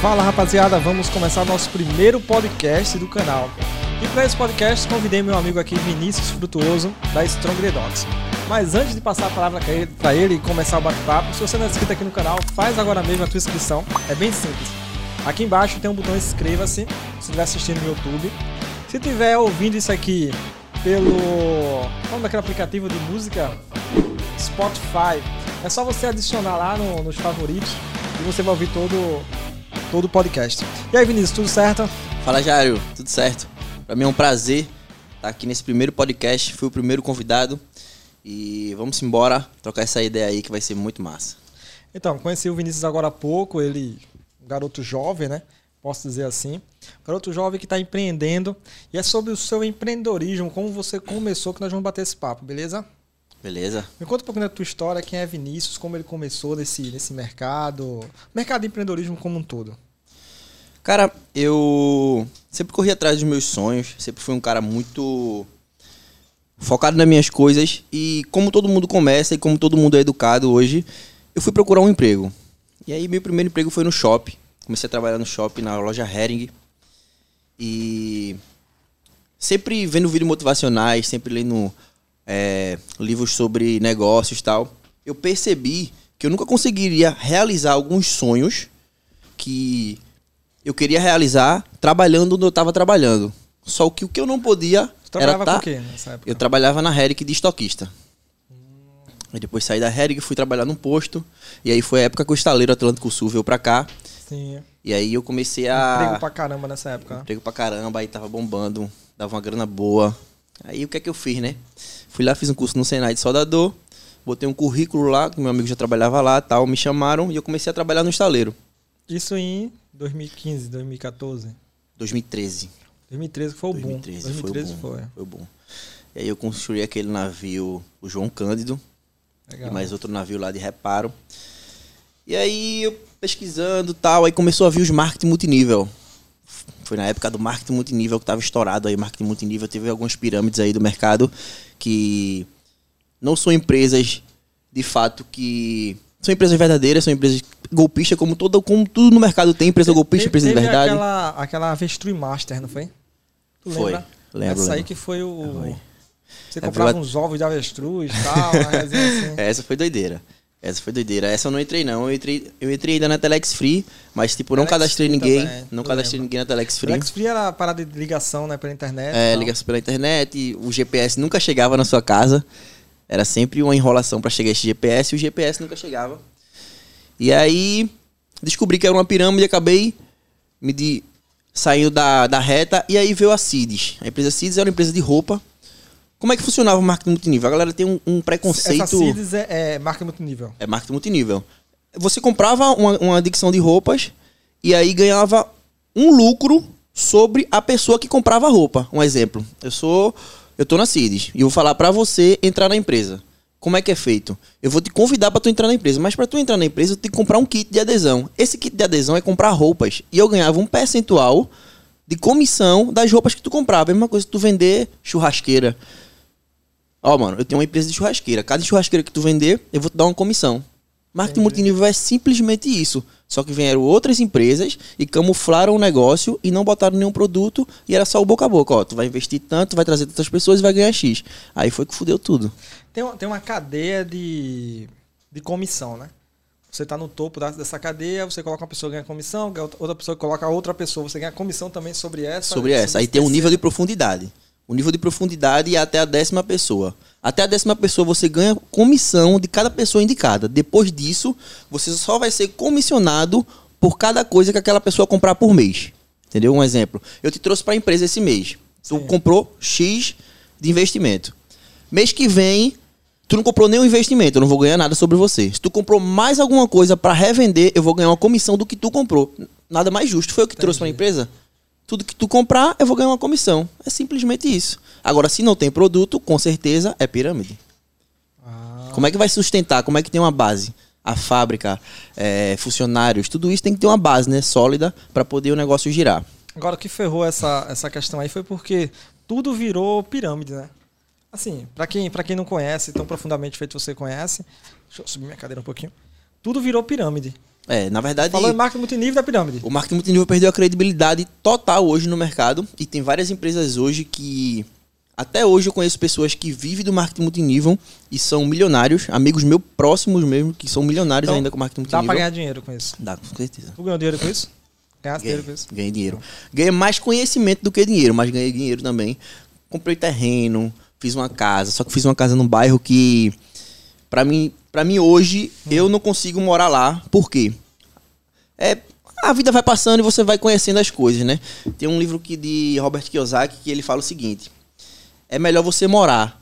Fala rapaziada, vamos começar nosso primeiro podcast do canal. E para esse podcast convidei meu amigo aqui Vinícius Frutuoso da Strong Dogs. Mas antes de passar a palavra para ele e começar o bate-papo, se você não é inscrito aqui no canal, faz agora mesmo a tua inscrição, é bem simples. Aqui embaixo tem um botão inscreva-se, se estiver assistindo no YouTube. Se estiver ouvindo isso aqui pelo. Como daquele aplicativo de música? Spotify. É só você adicionar lá no, nos favoritos e você vai ouvir todo, todo o podcast. E aí, Vinícius, tudo certo? Fala, Jário, tudo certo? Para mim é um prazer estar aqui nesse primeiro podcast. Fui o primeiro convidado. E vamos embora trocar essa ideia aí que vai ser muito massa. Então, conheci o Vinícius agora há pouco, ele um garoto jovem, né? Posso dizer assim. Um garoto jovem que está empreendendo. E é sobre o seu empreendedorismo, como você começou, que nós vamos bater esse papo, beleza? Beleza. Me conta um pouquinho da tua história, quem é Vinícius, como ele começou nesse, nesse mercado, mercado de empreendedorismo como um todo. Cara, eu sempre corri atrás dos meus sonhos, sempre fui um cara muito focado nas minhas coisas e como todo mundo começa e como todo mundo é educado hoje, eu fui procurar um emprego. E aí meu primeiro emprego foi no shopping. Comecei a trabalhar no shopping, na loja Hering. E sempre vendo vídeos motivacionais, sempre lendo é, livros sobre negócios e tal, eu percebi que eu nunca conseguiria realizar alguns sonhos que eu queria realizar trabalhando onde eu estava trabalhando. Só que o que eu não podia Você trabalhava era tá, com o quê nessa época? Eu trabalhava na Heric de estoquista. Aí depois saí da Heric, fui trabalhar num posto. E aí foi a época que o estaleiro Atlântico Sul veio pra cá. Sim. E aí eu comecei a. Emprego pra caramba nessa época. Emprego pra caramba, aí tava bombando, dava uma grana boa. Aí o que é que eu fiz, né? Fui lá, fiz um curso no Senai de soldador, botei um currículo lá, que meu amigo já trabalhava lá tal, me chamaram e eu comecei a trabalhar no estaleiro. Isso em 2015, 2014. 2013. 2013 que foi o boom. 2013, 2013 foi, o foi. bom, foi o bom. E aí eu construí aquele navio, o João Cândido, Legal. e mais outro navio lá de reparo. E aí eu pesquisando tal, aí começou a vir os marketing multinível. Foi na época do marketing multinível que estava estourado aí, marketing multinível. Teve algumas pirâmides aí do mercado que não são empresas de fato que. São empresas verdadeiras, são empresas golpistas, como, todo, como tudo no mercado tem, empresa golpista, empresa de verdade. Aquela, aquela Avestruz Master, não foi? Tu Foi. lembra? Lembro, Essa aí que foi o. Foi. Você É, comprava uns ovos de avestruz e tal, assim. Essa foi doideira. Essa foi doideira. Essa eu não entrei, não. Eu entrei, eu entrei ainda na Telex Free, mas, tipo, não Telex cadastrei Free ninguém. também, não cadastrei ninguém na Telex Free. Flex Free era a parada de ligação, né, pela internet. É, ligação pela internet, o GPS nunca chegava na sua casa. Era sempre uma enrolação pra chegar esse GPS e o GPS nunca chegava. E aí descobri que era uma pirâmide e acabei me de, saindo da, da reta. E aí veio a Cides. A empresa Cides era uma empresa de roupa. Como é que funcionava o marketing multinível? A galera tem um, um preconceito. Essa CIDS é, é marca multinível. É marketing multinível. Você comprava uma, uma adicção de roupas e aí ganhava um lucro sobre a pessoa que comprava a roupa. Um exemplo. Eu sou. Eu tô na Cides e vou falar pra você entrar na empresa. Como é que é feito? Eu vou te convidar pra tu entrar na empresa, mas pra tu entrar na empresa, eu tenho que comprar um kit de adesão. Esse kit de adesão é comprar roupas. E eu ganhava um percentual de comissão das roupas que tu comprava. É a mesma coisa que tu vender churrasqueira. Ó, mano, eu tenho uma empresa de churrasqueira. Cada churrasqueira que tu vender, eu vou te dar uma comissão. Marketing multinível é simplesmente isso. Só que vieram outras empresas e camuflaram o negócio e não botaram nenhum produto e era só o boca a boca. Ó, tu vai investir tanto, vai trazer tantas pessoas e vai ganhar X. Aí foi que fudeu tudo. Tem, uma- tem uma cadeia de, de comissão, né? Você tá no topo dessa cadeia, você coloca uma pessoa ganha comissão, outra- pessoa coloca outra pessoa, você ganha comissão também sobre essa. sobre essa. Aí tem um nível de profundidade. O nível de profundidade é até a décima pessoa. Até a décima pessoa você ganha comissão de cada pessoa indicada. Depois disso, você só vai ser comissionado por cada coisa que aquela pessoa comprar por mês. Entendeu? Um exemplo. Eu te trouxe para a empresa esse mês. Tu Sim. comprou X de investimento. Mês que vem, tu não comprou nenhum investimento, eu não vou ganhar nada sobre você. Se tu comprou mais alguma coisa para revender, eu vou ganhar uma comissão do que tu comprou. Nada mais justo. Foi eu que trouxe para a empresa? Tudo que tu comprar, eu vou ganhar uma comissão. É simplesmente isso. Agora, se não tem produto, com certeza é pirâmide. Ah, Como é que vai sustentar? Como é que tem uma base? A fábrica, é, funcionários, tudo isso tem que ter uma base, né? Sólida para poder o negócio girar. Agora, o que ferrou essa, essa questão aí foi porque tudo virou pirâmide, né? Assim, pra quem, pra quem não conhece, tão profundamente feito você conhece, deixa eu subir minha cadeira um pouquinho. Tudo virou pirâmide. É, na verdade, Falou em marketing multinível da pirâmide. o marketing multinível perdeu a credibilidade total hoje no mercado e tem várias empresas hoje que até hoje eu conheço pessoas que vivem do marketing multinível e são milionários, amigos meus próximos mesmo que são milionários Então, ainda com marketing Dá pra multinível. ganhar dinheiro com isso. Dá, com certeza. Tu ganhou dinheiro com isso? Ganhasse Ganhei, dinheiro com isso? ganhei dinheiro. Ganhei mais conhecimento do que dinheiro, mas ganhei dinheiro também. Comprei terreno, fiz uma casa, só que fiz uma casa num bairro que pra mim, para mim hoje eu não consigo morar lá. Por quê? É, a vida vai passando e você vai conhecendo as coisas, né? Tem um livro que de Robert Kiyosaki que ele fala o seguinte: é melhor você morar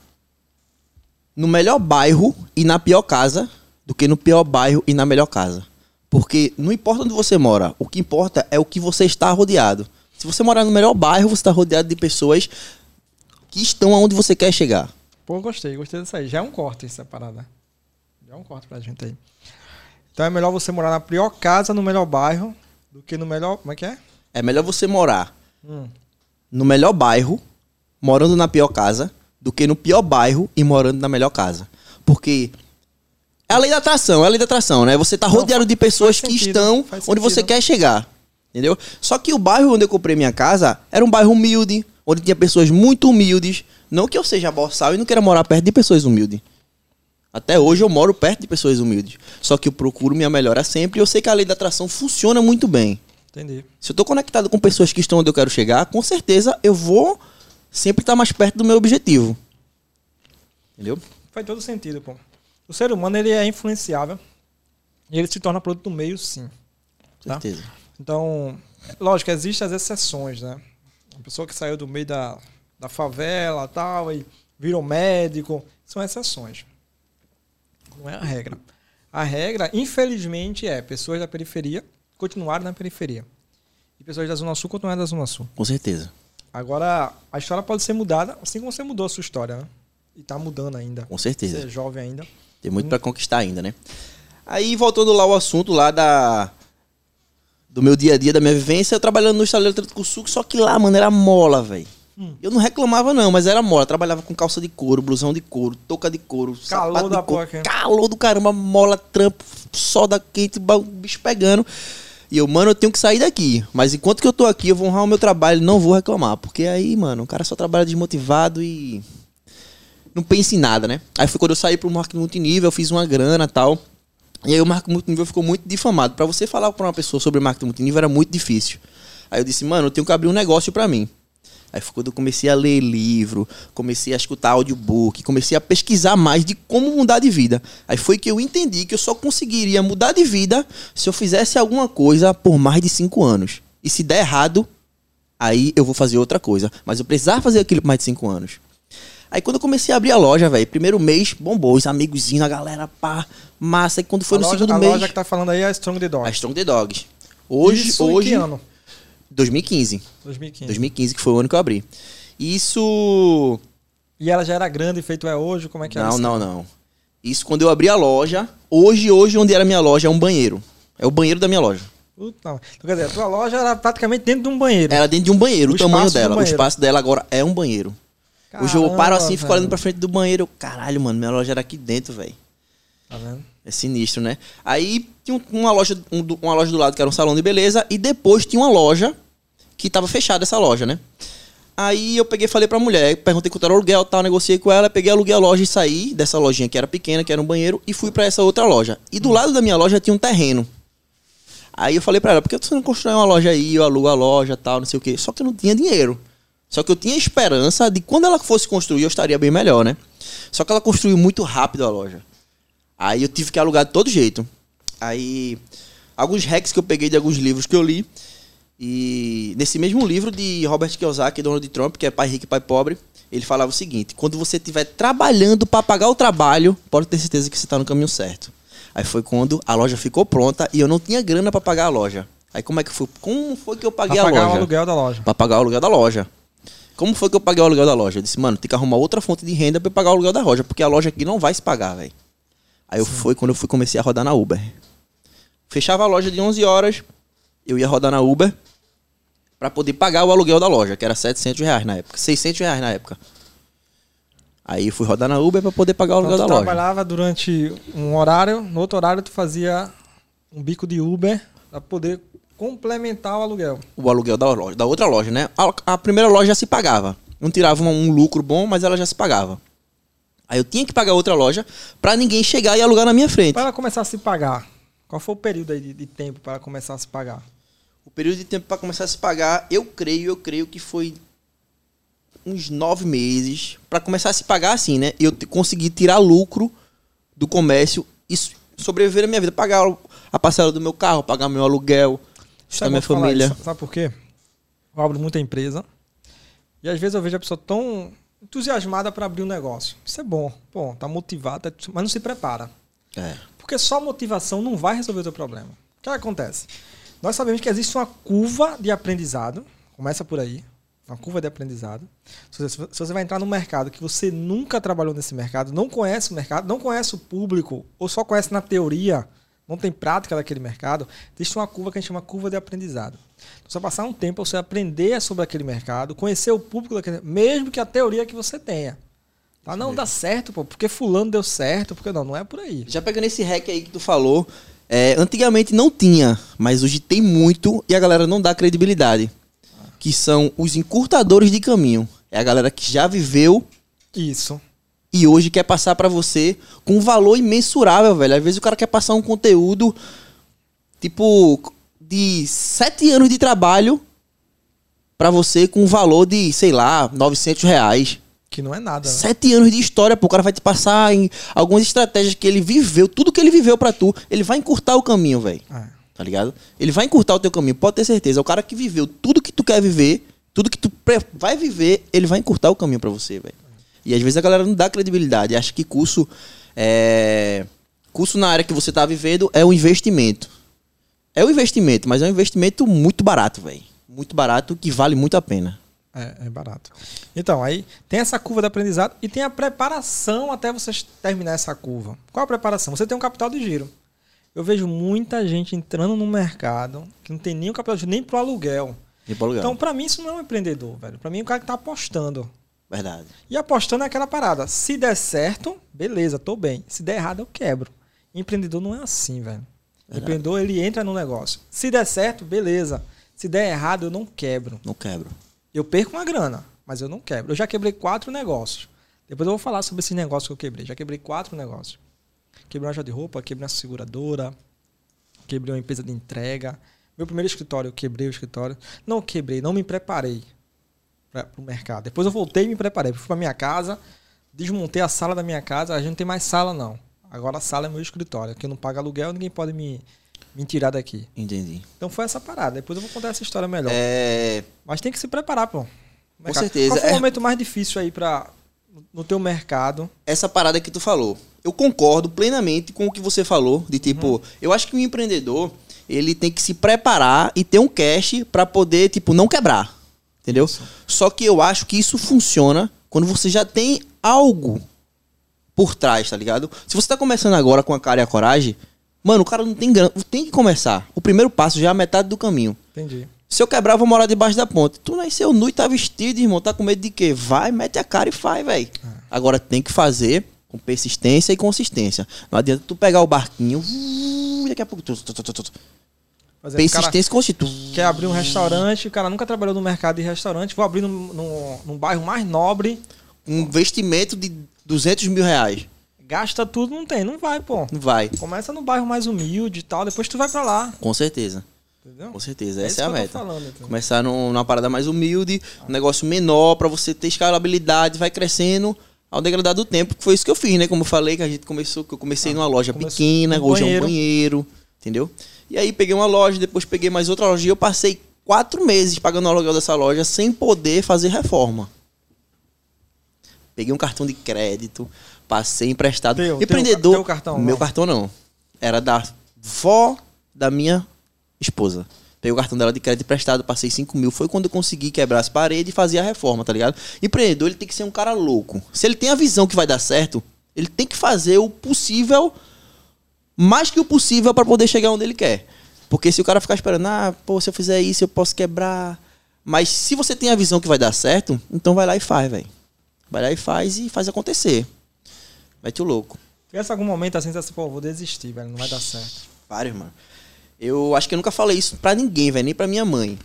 no melhor bairro e na pior casa do que no pior bairro e na melhor casa. Porque não importa onde você mora, o que importa é o que você está rodeado. Se você morar no melhor bairro, você está rodeado de pessoas que estão aonde você quer chegar. Pô, gostei, gostei disso aí. Já é um corte essa parada. Já é um corte pra gente aí. Então é melhor você morar na pior casa, no melhor bairro, do que no melhor. Como é que é? É melhor você morar Hum. no melhor bairro, morando na pior casa, do que no pior bairro e morando na melhor casa. Porque é a lei da atração, é a lei da atração, né? Você tá rodeado de pessoas que sentido, estão onde você quer chegar. Entendeu? Só que o bairro onde eu comprei minha casa era um bairro humilde, onde tinha pessoas muito humildes. Não que eu seja boçal e não queira morar perto de pessoas humildes. Até hoje eu moro perto de pessoas humildes. Só que eu procuro minha melhora sempre e eu sei que a lei da atração funciona muito bem. Entendi. Se eu tô conectado com pessoas que estão onde eu quero chegar, com certeza eu vou sempre estar mais perto do meu objetivo. Entendeu? Faz todo sentido, pô. O ser humano ele é influenciável e ele se torna produto do meio, sim. Com Tá. certeza. Então, lógico, existem as exceções, né? Uma pessoa que saiu do meio da, da favela tal, e virou médico, são exceções. Não é a regra. A regra, infelizmente, é pessoas da periferia continuarem na periferia. E pessoas da Zona Sul continuarem da Zona Sul. Com certeza. Agora, a história pode ser mudada, assim como você mudou a sua história, né? E tá mudando ainda. Com Você certeza. é jovem ainda. Tem muito pra conquistar ainda, né? Aí, voltando lá ao assunto lá da... Do meu dia a dia, da minha vivência, eu trabalhando no estaleiro Atlético Sul, só que lá, mano, era mola, velho. Hum. Eu não reclamava não, mas era mola. Trabalhava com calça de couro, blusão de couro, touca de couro, Calor sapato da de couro. porca. Calor do caramba, mola, trampo, soda quente, bicho pegando. E eu, mano, eu tenho que sair daqui. Mas enquanto que eu tô aqui, eu vou honrar o meu trabalho, não vou reclamar. Porque aí, mano, o cara só trabalha desmotivado e não pensa em nada, né? Aí foi quando eu saí pro marketing multinível, eu fiz uma grana e tal. E aí o marketing multinível ficou muito difamado. Pra você falar pra uma pessoa sobre marketing multinível era muito difícil. Aí eu disse, mano, eu tenho que abrir um negócio pra mim. Aí foi quando eu comecei a ler livro, comecei a escutar audiobook, comecei a pesquisar mais de como mudar de vida. Aí foi que eu entendi que eu só conseguiria mudar de vida se eu fizesse alguma coisa por mais de cinco anos. E se der errado, aí eu vou fazer outra coisa. Mas eu precisava fazer aquilo por mais de cinco anos. Aí quando eu comecei a abrir a loja, velho, primeiro mês, bombou, os amigozinhos, a galera, pá, massa. E quando foi a no loja, segundo a mês, loja que tá falando aí é a Strong the Dog. a Strong the Dogs. Hoje, Isso em hoje, que ano? 2015. 2015. 2015 que foi o ano que eu abri. Isso E ela já era grande, feito é hoje? Como é que Não, isso? não, não. Isso quando eu abri a loja. Hoje, hoje, onde era a minha loja, é um banheiro. É o banheiro da minha loja. Puta, não. Então, quer dizer, a tua loja era praticamente dentro de um banheiro. Era dentro de um banheiro, O o, tamanho dela. O espaço dela agora é um banheiro. Hoje eu Caramba, paro assim, fico velho. olhando pra frente do banheiro. Eu, caralho, mano, minha loja era aqui dentro, velho. Tá vendo? É sinistro, né? Aí tinha um- uma loja, um uma loja do lado que era um salão de beleza. E depois tinha uma loja que tava fechada essa loja, né? Aí eu peguei e falei pra mulher, perguntei quanto era o aluguel tal, negociei com ela, peguei, aluguei a loja e saí dessa lojinha que era pequena, que era um banheiro, e fui pra essa outra loja. E do lado da minha loja tinha um terreno. Aí eu falei pra ela, por que você não constrói uma loja aí, eu alugo a loja tal, não sei o quê. Só que eu não tinha dinheiro. Só que eu tinha esperança de quando ela fosse construir, eu estaria bem melhor, né? Só que ela construiu muito rápido a loja. Aí eu tive que alugar de todo jeito. Aí, alguns hacks que eu peguei de alguns livros que eu li. E nesse mesmo livro de Robert Kiyosaki, Donald Trump, que é Pai Rico e Pai Pobre, ele falava o seguinte: quando você estiver trabalhando para pagar o trabalho, pode ter certeza que você está no caminho certo. Aí foi quando a loja ficou pronta e eu não tinha grana para pagar a loja. Aí como é que foi? Como foi que eu paguei Pra a pagar loja? o aluguel da loja. Pra pagar o aluguel da loja. Como foi que eu paguei o aluguel da loja? Eu disse, mano, tem que arrumar outra fonte de renda eu pagar o aluguel da loja, porque a loja aqui não vai se pagar, velho. Aí eu fui quando eu fui comecei a rodar na Uber. Fechava a loja de 11 horas, eu ia rodar na Uber pra poder pagar o aluguel da loja, que era 700 reais na época, 600 reais na época. Aí eu fui rodar na Uber pra poder pagar o Então, aluguel tu da loja. trabalhava durante um horário, no outro horário tu fazia um bico de Uber para poder complementar o aluguel. O aluguel da loja, da outra loja, né? A, a primeira loja já se pagava. Não tirava um, um lucro bom, mas ela já se pagava. Aí eu tinha que pagar outra loja para ninguém chegar e alugar na minha frente. Para começar a se pagar, qual foi o período aí de, de tempo para começar a se pagar? O período de tempo para começar a se pagar, eu creio, eu creio que foi uns nove meses para começar a se pagar assim, né? Eu consegui tirar lucro do comércio e sobreviver a minha vida, pagar a parcela do meu carro, pagar meu aluguel, da é minha família. Isso. Sabe por quê? Eu abro muita empresa e às vezes eu vejo a pessoa tão entusiasmada para abrir um negócio. Isso é bom, bom, tá motivada, mas não se prepara. É. Porque só motivação não vai resolver o teu problema. O que acontece? Nós sabemos que existe uma curva de aprendizado, começa por aí, uma curva de aprendizado. Se você, se você vai entrar no mercado que você nunca trabalhou nesse mercado, não conhece o mercado, não conhece o público, ou só conhece na teoria, não tem prática daquele mercado, existe uma curva que a gente chama curva de aprendizado. Então, você vai passar um tempo você aprender sobre aquele mercado, conhecer o público daquele mesmo que a teoria que você tenha. Tá? Não, dá certo, pô, porque fulano deu certo, porque não, não é por aí. Já pegando esse hack aí que tu falou, é, antigamente não tinha, mas hoje tem muito e a galera não dá credibilidade que são os encurtadores de caminho. É a galera que já viveu isso e hoje quer passar para você com um valor imensurável, velho. Às vezes o cara quer passar um conteúdo tipo de sete anos de trabalho para você com um valor de, sei lá, 900 reais. Que não é nada. Né? Sete anos de história, pô. O cara vai te passar em algumas estratégias que ele viveu, tudo que ele viveu para tu. Ele vai encurtar o caminho, velho. É tá ligado? Ele vai encurtar o teu caminho, pode ter certeza. O cara que viveu tudo que tu quer viver, tudo que tu vai viver, ele vai encurtar o caminho para você, velho. E às vezes a galera não dá credibilidade, acha que curso é curso na área que você tá vivendo é um investimento. É um investimento, mas é um investimento muito barato, velho. Muito barato que vale muito a pena. É, é barato. Então, aí tem essa curva de aprendizado e tem a preparação até você terminar essa curva. Qual a preparação? Você tem um capital de giro. Eu vejo muita gente entrando no mercado que não tem nem o capital de nem pro aluguel. Nem pro aluguel. Então, para mim, isso não é um empreendedor, velho. Para mim, é um cara que tá apostando. Verdade. E apostando é aquela parada. Se der certo, beleza, tô bem. Se der errado, eu quebro. Empreendedor não é assim, velho. Verdade. Empreendedor, ele entra no negócio. Se der certo, beleza. Se der errado, eu não quebro. Não quebro. Eu perco uma grana, mas eu não quebro. Eu já quebrei quatro negócios. Depois eu vou falar sobre esse negócio que eu quebrei. Já quebrei quatro negócios. Quebrei uma loja de roupa, quebrei uma seguradora, quebrei uma empresa de entrega. Meu primeiro escritório, eu quebrei o escritório. Não quebrei, não me preparei para o mercado. Depois eu voltei e me preparei. Fui para minha casa, desmontei a sala da minha casa. A gente não tem mais sala, não. Agora a sala é meu escritório. Aqui eu não pago aluguel, ninguém pode me, me tirar daqui. Entendi. Então foi essa parada. Depois eu vou contar essa história melhor. É... Mas tem que se preparar, pô. Com certeza. Qual foi o é... momento mais difícil aí para no teu mercado? Essa parada que tu falou eu concordo plenamente com o que você falou, de tipo, uhum. eu acho que o empreendedor, ele tem que se preparar e ter um cash para poder, tipo, não quebrar. Entendeu? Isso. Só que eu acho que isso funciona quando você já tem algo por trás, tá ligado? Se você tá começando agora com a cara e a coragem, mano, o cara não tem grana, tem que começar. O primeiro passo já é a metade do caminho. Entendi. Se eu quebrar, vou morar debaixo da ponte. Tu nasceu nu e tá vestido, irmão. Tá com medo de quê? Vai, mete a cara e faz, velho. É. Agora tem que fazer com persistência e consistência. Não adianta tu pegar o barquinho e daqui a pouco tu, tu, tu, tu, Fazer, persistência e consistência. Quer abrir um restaurante, o cara nunca trabalhou no mercado de restaurante, vou abrir num, num, num bairro mais nobre. Um investimento de 200 mil reais. Gasta tudo, não tem, não vai, pô. Não vai. Começa no bairro mais humilde e tal, depois tu vai para lá. Com certeza. Entendeu? Com certeza, é essa é a meta. Falando, Começar numa parada mais humilde, um negócio menor para você ter escalabilidade, vai crescendo ao degradar do tempo, que foi isso que eu fiz, né? Como eu falei, que a gente começou, que eu comecei ah, numa loja pequena, hoje é um banheiro, entendeu? E aí peguei uma loja, depois peguei mais outra loja e eu passei quatro meses pagando o aluguel dessa loja sem poder fazer reforma. Peguei um cartão de crédito, passei emprestado. Teu, Empreendedor. Teu, teu cartão, meu não. cartão não. Era da vó da minha esposa. Peguei o cartão dela de crédito emprestado, passei 5 mil. Foi quando eu consegui quebrar as paredes e fazer a reforma, tá ligado? Empreendedor, ele tem que ser um cara louco. Se ele tem a visão que vai dar certo, ele tem que fazer o possível, mais que o possível, para poder chegar onde ele quer. Porque se o cara ficar esperando, ah, pô, se eu fizer isso, eu posso quebrar. Mas se você tem a visão que vai dar certo, então vai lá e faz, velho. Vai lá e faz e faz acontecer. Vai te o louco. Tivesse algum momento assim, você pô, vou desistir, velho, não vai dar certo. Vários, mano. Eu acho que eu nunca falei isso pra ninguém, velho, nem pra minha mãe.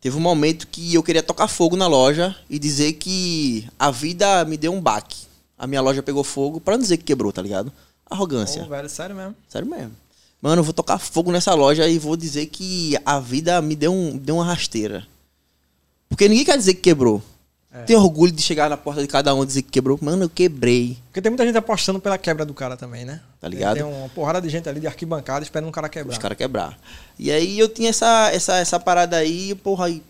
Teve um momento que eu queria tocar fogo na loja e dizer que a vida me deu um baque. A minha loja pegou fogo, pra não dizer que quebrou, tá ligado? Arrogância. Pô, velho, sério mesmo. Sério mesmo. Mano, eu vou tocar fogo nessa loja e vou dizer que a vida me deu, um, deu uma rasteira. Porque ninguém quer dizer que quebrou. É. Tem orgulho de chegar na porta de cada um e dizer que quebrou. Mano, eu quebrei. Porque tem muita gente apostando pela quebra do cara também, né? Tá ligado? Tem uma porrada de gente ali de arquibancada esperando o cara quebrar. Os caras quebrar. E aí eu tinha essa, essa, essa parada aí, porra, aí.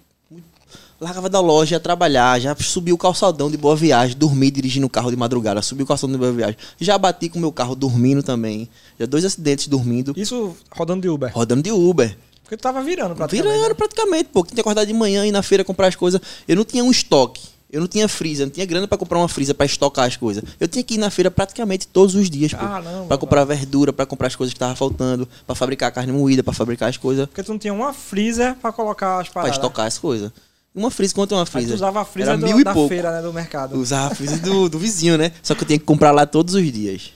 Largava da loja, ia trabalhar, já subi o calçadão de boa viagem, dormi dirigindo o carro de madrugada, subi o calçadão de boa viagem. Já bati com o meu carro dormindo também. Já dois acidentes dormindo, Isso rodando de Uber. rodando de Uber. Porque tu tava virando praticamente. Virando né? praticamente, pô. Tinha que acordar de manhã e ir na feira comprar as coisas. Eu não tinha um estoque. Eu não tinha freezer, não tinha grana pra comprar uma freezer pra estocar as coisas. Eu tinha que ir na feira praticamente todos os dias. Caramba, Pra comprar verdura, pra comprar as coisas que tava faltando, pra fabricar carne moída, pra fabricar as coisas, Porque tu não tinha uma freezer pra colocar as pra paradas. estocar as coisas. Uma freezer, quanto é uma Aí tu freezer? usava a freezer Era do- mil e da pouco. feira, né? Do mercado. Usava a freezer do, do vizinho, né? Só que eu tinha que comprar lá todos os dias.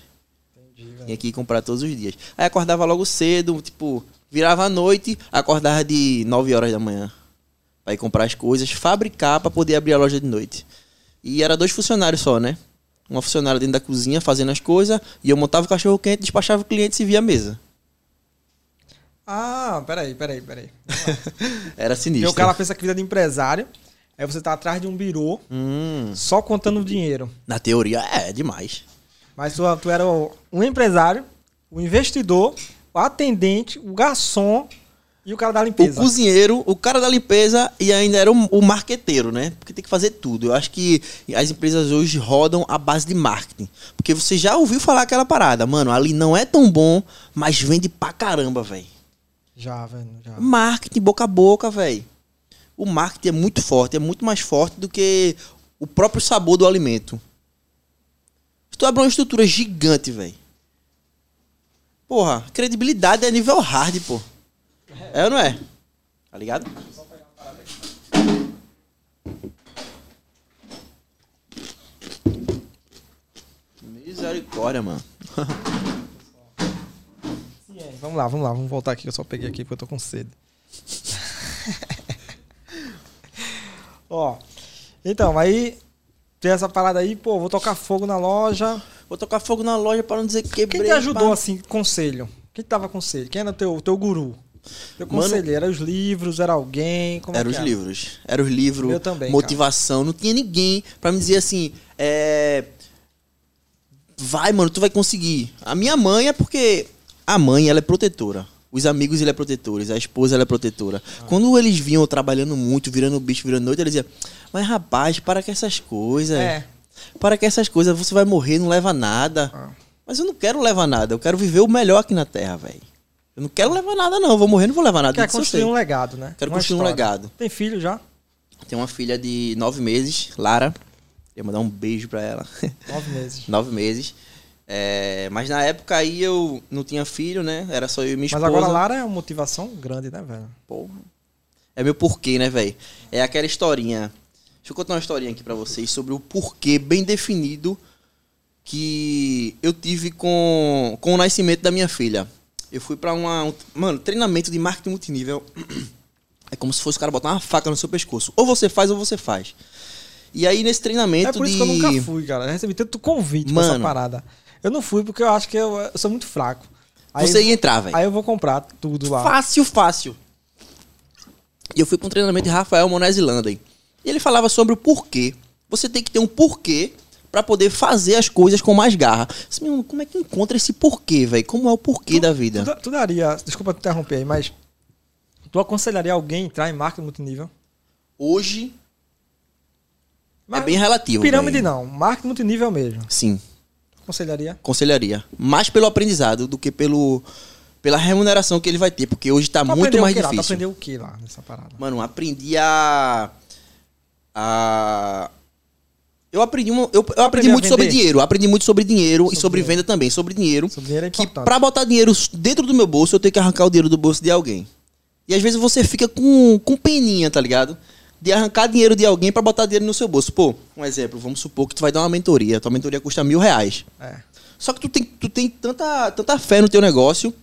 Entendi, velho. Tinha que ir comprar todos os dias. Aí acordava logo cedo, tipo, virava à noite, acordava de 9 horas da manhã. Pra ir comprar as coisas, fabricar pra poder abrir a loja de noite. E era dois funcionários só, né? Uma funcionária dentro da cozinha fazendo as coisas, e eu montava o cachorro quente, despachava o cliente e se via a mesa. Ah, peraí, peraí, peraí. Era Porque sinistro. o cara pensa que vida de empresário. Aí você tá atrás de um birô Hum, só contando o dinheiro. na teoria, é demais. Mas tu, tu era um empresário, o investidor, o atendente, o garçom e o cara da O limpeza. cozinheiro, o cara da limpeza e ainda era o, o marqueteiro, né? Porque tem que fazer tudo. Eu acho que as empresas hoje rodam à base de marketing. Porque você já ouviu falar aquela parada, mano, ali não é tão bom, mas vende pra caramba, velho. Já, velho, já. Marketing boca a boca, velho. O marketing é muito forte, é muito mais forte do que o próprio sabor do alimento. Tu abre uma estrutura gigante, velho. Porra, credibilidade é nível hard, pô. É ou não é? Tá ligado? Misericórdia, mano. Vamos lá, vamos lá, vamos voltar aqui eu só peguei aqui porque eu tô com sede. Ó, então, aí tem essa parada aí, pô, vou tocar fogo na loja. Vou tocar fogo na loja pra não dizer que quebrei. Quem te ajudou, pá. assim, conselho? Quem te dava conselho? Quem era teu, teu guru? Teu Mano- conselheiro? Era os livros? Era alguém? Como é Era que os livros. Era os livros, também, motivação. Não tinha ninguém pra me dizer assim, é... Vai, mano, tu vai conseguir. A minha mãe é porque a mãe, ela é protetora. Os amigos, ele é protetores. A esposa, ela é protetora. Ah. Quando eles vinham trabalhando muito, virando bicho, virando noite, eles diziam, mas rapaz, para com essas coisas. É. Para com essas coisas, você vai morrer, não leva nada. Ah. Mas eu não quero levar nada, eu quero viver o melhor aqui na Terra, velho. Eu não quero levar nada, não. Eu vou morrer, não vou levar nada. Quer eu construir um legado, né? Quero Uma construir um história. legado. Tem filho já? Tem uma filha de nove meses, Lara. Ia mandar um beijo pra ela. Nove meses. nove meses. É, mas na época aí eu não tinha filho, né? Era só eu e minha Mas esposa. agora Lara é uma motivação grande, né, velho? Porra. É meu porquê, né, velho? É aquela historinha. Deixa eu contar uma historinha aqui pra vocês sobre o porquê bem definido que eu tive com, com o nascimento da minha filha. Eu fui pra uma. Um, mano, treinamento de marketing multinível. É como se fosse o cara botar uma faca no seu pescoço. Ou você faz ou você faz. E aí nesse treinamento É por isso de. que eu nunca fui, cara. Eu recebi tanto convite pra essa Mano. parada. Eu não fui porque eu acho que eu, eu sou muito fraco. Aí, Você ia entrar, velho. aí eu vou comprar tudo lá. Fácil, fácil. E eu fui para um treinamento de Rafael Monés Landen. E ele falava sobre o porquê. Você tem que ter um porquê para poder fazer as coisas com mais garra. Assim, meu, como é que encontra esse porquê, velho? Como é o porquê da vida? Tu, tu daria, desculpa te interromper aí, mas tu aconselharia alguém a entrar em marketing multinível? Hoje Mas é bem relativo. Pirâmide velho. não, marketing multinível mesmo. Sim, Aconselharia? aconselharia. Mais pelo aprendizado do que pelo pela remuneração que ele vai ter, porque hoje tá Tu muito mais o que Lá? Tu difícil. aprendeu o que lá nessa parada? Mano, aprendi a. a eu aprendi, uma- eu, eu aprendi muito sobre dinheiro. Aprendi muito sobre dinheiro Sobre e sobre dinheiro. venda também. Sobre dinheiro. Sobre dinheiro é que pra botar dinheiro dentro do meu bolso, eu tenho que arrancar o dinheiro do bolso de alguém. E às vezes você fica com, com peninha, tá ligado? De arrancar dinheiro de alguém pra botar dinheiro no seu bolso. Pô, um exemplo, vamos supor que tu vai dar uma mentoria. Tua mentoria custa mil reais. É. Só que tu tem, tu tem tanta, tanta fé no teu negócio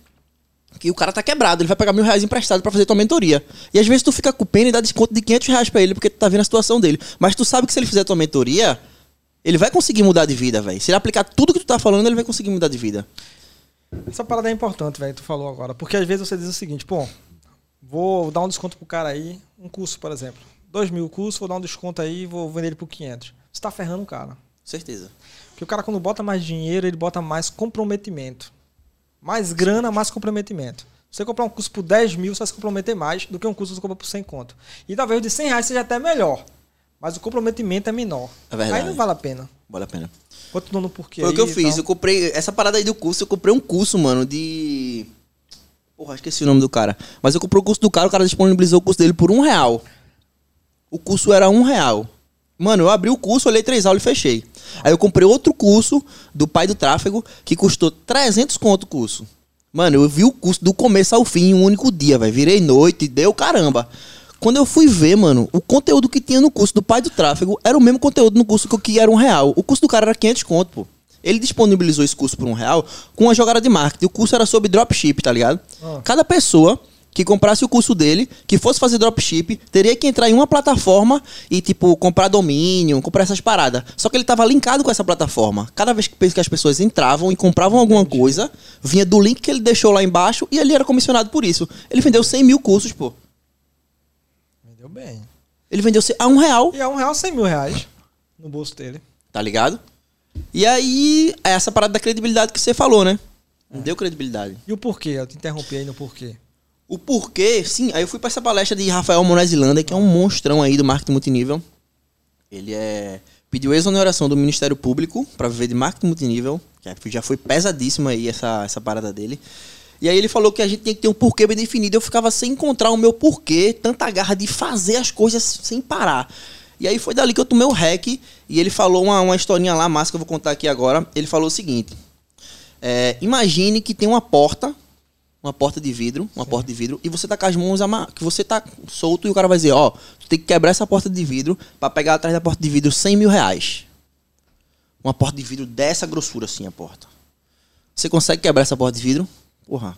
que o cara tá quebrado, ele vai pagar mil reais emprestado pra fazer tua mentoria. E às vezes tu fica com pena e dá desconto de 500 reais pra ele, porque tu tá vendo a situação dele. Mas tu sabe que se ele fizer tua mentoria, ele vai conseguir mudar de vida, velho. Se ele aplicar tudo que tu tá falando, ele vai conseguir mudar de vida. Essa parada é importante, velho, tu falou agora. Porque às vezes você diz o seguinte, pô, vou dar um desconto pro cara aí, um curso, por exemplo. Dois mil cursos, vou dar um desconto aí vou vender ele por 500. Você tá ferrando o cara. Certeza. Porque o cara quando bota mais dinheiro, ele bota mais comprometimento. Mais grana, mais comprometimento. Se você comprar um curso por 10 mil, você vai se comprometer mais do que um curso que você compra por 100 conto. E talvez de 100 reais seja até melhor. Mas o comprometimento é menor. É verdade. Aí não vale a pena. Vale a pena. Continuando no porquê. Foi o que eu fiz. tal. Eu comprei. Essa parada aí do curso, eu comprei um curso, mano, de. Porra, esqueci o nome do cara. Mas eu comprei o curso do cara, o cara disponibilizou o curso dele por um real. O curso era um real. Mano, eu abri o curso, olhei três aulas e fechei. Aí eu comprei outro curso do pai do tráfego que custou 300 conto o curso. Mano, eu vi o curso do começo ao fim em um único dia, velho. Virei noite, deu caramba. Quando eu fui ver, mano, o conteúdo que tinha no curso do pai do tráfego era o mesmo conteúdo no curso que era um real. O curso do cara era 500 conto, pô. Ele disponibilizou esse curso por um real com uma jogada de marketing. O curso era sobre dropship, tá ligado? Ah. Cada pessoa que comprasse o curso dele, que fosse fazer dropship, teria que entrar em uma plataforma e, tipo, comprar domínio, comprar essas paradas. Só que ele tava linkado com essa plataforma. Cada vez que que as pessoas entravam e compravam alguma coisa, vinha do link que ele deixou lá embaixo e ele era comissionado por isso. Ele vendeu 100 mil cursos, pô. Vendeu bem. Ele vendeu a um real, E é um real, 100 mil reais no bolso dele. tá ligado? E aí, é essa parada da credibilidade que você falou, né? Não deu credibilidade. E o porquê? Eu te interrompi aí no porquê. O porquê, sim, aí eu fui pra essa palestra de Rafael Monezilanda, que é um monstrão aí do marketing multinível. Ele é pediu exoneração do Ministério Público pra viver de marketing multinível, já, já foi pesadíssima aí essa, essa parada dele. E aí ele falou que a gente tem que ter um porquê bem definido. Eu ficava sem encontrar o meu porquê, tanta garra de fazer as coisas sem parar. E aí foi dali que eu tomei o hack e ele falou uma, uma historinha lá, massa, que eu vou contar aqui agora. Ele falou o seguinte: é, imagine que tem uma porta, uma porta de vidro, uma porta de vidro, e você tá com as mãos amarradas, que você tá solto e o cara vai dizer, ó, tu tem que quebrar essa porta de vidro pra pegar atrás da porta de vidro 100 mil reais. Uma porta de vidro dessa grossura assim, a porta. Você consegue quebrar essa porta de vidro? Porra,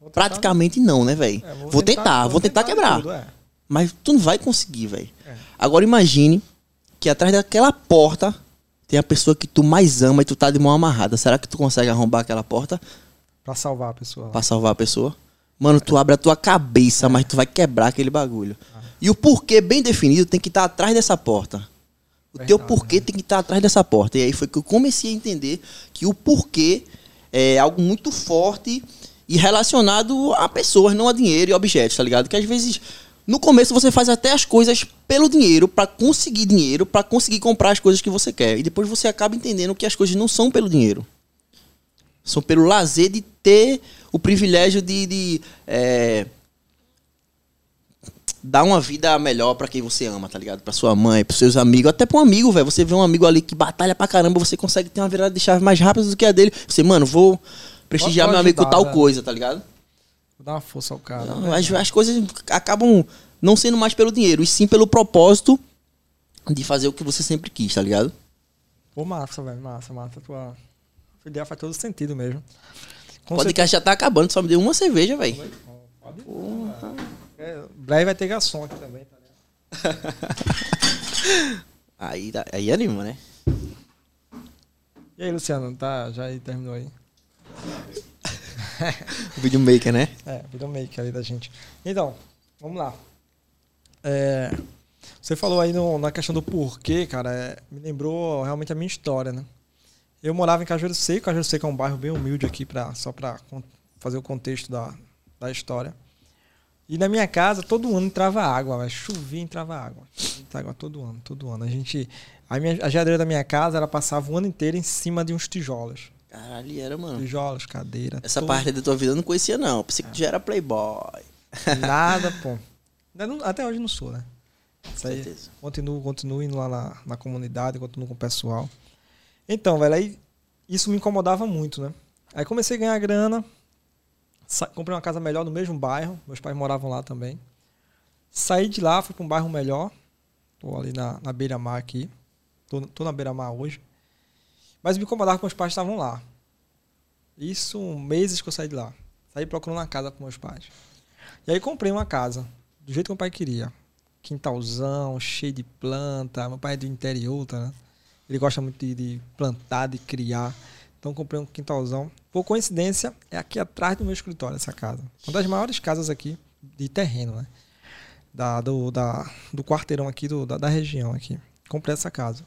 Vou tentar- praticamente não, né, velho? É, vou, tentar, vou tentar, de quebrar. tudo, é. Mas tu não vai conseguir, velho. É. Agora imagine que atrás daquela porta tem a pessoa que tu mais ama e tu tá de mão amarrada. Será que tu consegue arrombar aquela porta Pra salvar a pessoa. pra salvar a pessoa? Mano, tu abre a tua cabeça, mas tu vai quebrar aquele bagulho. E o porquê bem definido tem que estar atrás dessa porta. O teu Verdade, porquê tem que estar atrás dessa porta. E aí foi que eu comecei a entender que o porquê é algo muito forte e relacionado a pessoas, não a dinheiro e objetos, tá ligado? Que às vezes no começo você faz até as coisas pelo dinheiro, pra conseguir dinheiro, pra conseguir comprar as coisas que você quer. E depois você acaba entendendo que as coisas não são pelo dinheiro. São pelo lazer de ter o privilégio de, de, é, dar uma vida melhor pra quem você ama, tá ligado? Pra sua mãe, pros seus amigos, até pra um amigo, velho. Você vê um amigo ali que batalha pra caramba, você consegue ter uma virada de chave mais rápida do que a dele. Você, mano, vou prestigiar meu amigo com tal né? coisa, tá ligado? Vou dar uma força ao cara. Não, as, as coisas acabam não sendo mais pelo dinheiro, e sim pelo propósito de fazer o que você sempre quis, tá ligado? Pô, massa, velho. Massa, massa. Tua ideia faz todo sentido mesmo. Com O podcast já tá acabando, só me deu uma cerveja, velho. certeza. Pode. É, breve vai ter garçom aqui também, tá ligado? Aí, aí anima, né? E aí, Luciano, tá? Já aí terminou aí? O videomaker, né? É, virou make ali da gente. Então, vamos lá. É, você falou aí no- na questão do porquê, cara, é, me lembrou realmente a minha história, né? Eu morava em Cajueiro Seco, Cajueiro Seco é um bairro bem humilde aqui, pra, só para fazer o contexto da, da história. E na minha casa, todo ano entrava água, véio, chovia e entrava água. Entrava água todo ano, todo ano. A gente. A, minha, a geladeira da minha casa, ela passava o ano inteiro em cima de uns tijolos. Caralho, era, mano. Tijolos, cadeira. Essa tudo. parte da tua vida eu não conhecia, não. Pensei que tu já era playboy. Nada, pô. Até hoje não sou, né? Isso aí. Certeza. Continuo, continuo indo lá na, na comunidade, continuo com o pessoal. Então, velho, aí isso me incomodava muito, né? Aí comecei a ganhar grana, comprei uma casa melhor no mesmo bairro, meus pais moravam lá também. Saí de lá, fui para um bairro melhor, tô ali na, na beira-mar aqui, tô, tô na beira-mar hoje. Mas me incomodava que meus pais estavam lá. Isso meses que eu saí de lá. Saí procurando uma casa para meus pais. E aí comprei uma casa, do jeito que meu pai queria. Quintalzão, cheio de planta. Meu pai é do interior, tá? Né? Ele gosta muito de, de plantar, de criar. Então comprei um quintalzão. Por coincidência, é aqui atrás do meu escritório essa casa. Uma das maiores casas aqui de terreno, né? Da, do, da, do quarteirão aqui, do, da, da região aqui. Comprei essa casa.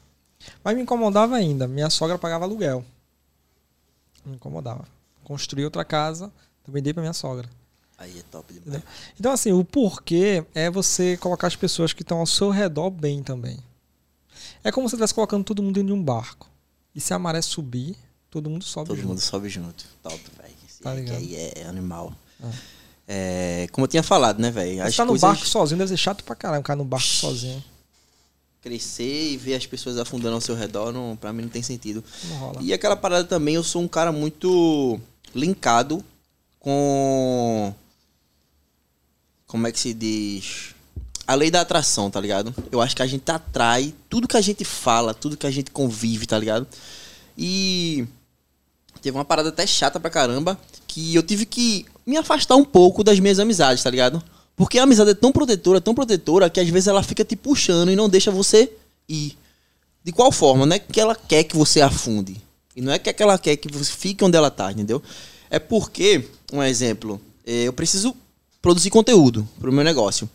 Mas me incomodava ainda. Minha sogra pagava aluguel. Me incomodava. Construí outra casa, também dei pra minha sogra. Aí é top demais. Então, assim, o porquê é você colocar as pessoas que estão ao seu redor bem também. É como se você estivesse colocando todo mundo dentro de um barco. E se a maré subir, todo mundo sobe Todo junto. mundo sobe junto. Top, velho. Tá que aí é animal. É. É, como eu tinha falado, né, velho? Mas As ficar no coisas barco sozinho deve ser chato pra caralho, ficar no barco sozinho. crescer e ver as pessoas afundando ao seu redor, não, pra mim não tem sentido. Não rola. E aquela parada também, eu sou um cara muito linkado com. Como é que se diz? A lei da atração, tá ligado? Eu acho que a gente atrai tudo que a gente fala, tudo que a gente convive, tá ligado? E. Teve uma parada até chata pra caramba que eu tive que me afastar um pouco das minhas amizades, tá ligado? Porque a amizade é tão protetora, tão protetora, que às vezes ela fica te puxando e não deixa você ir. De qual forma? Não é que ela quer que você afunde. E não é que ela quer que você fique onde ela tá, entendeu? É porque, um exemplo, eh, eu preciso produzir conteúdo pro meu negócio.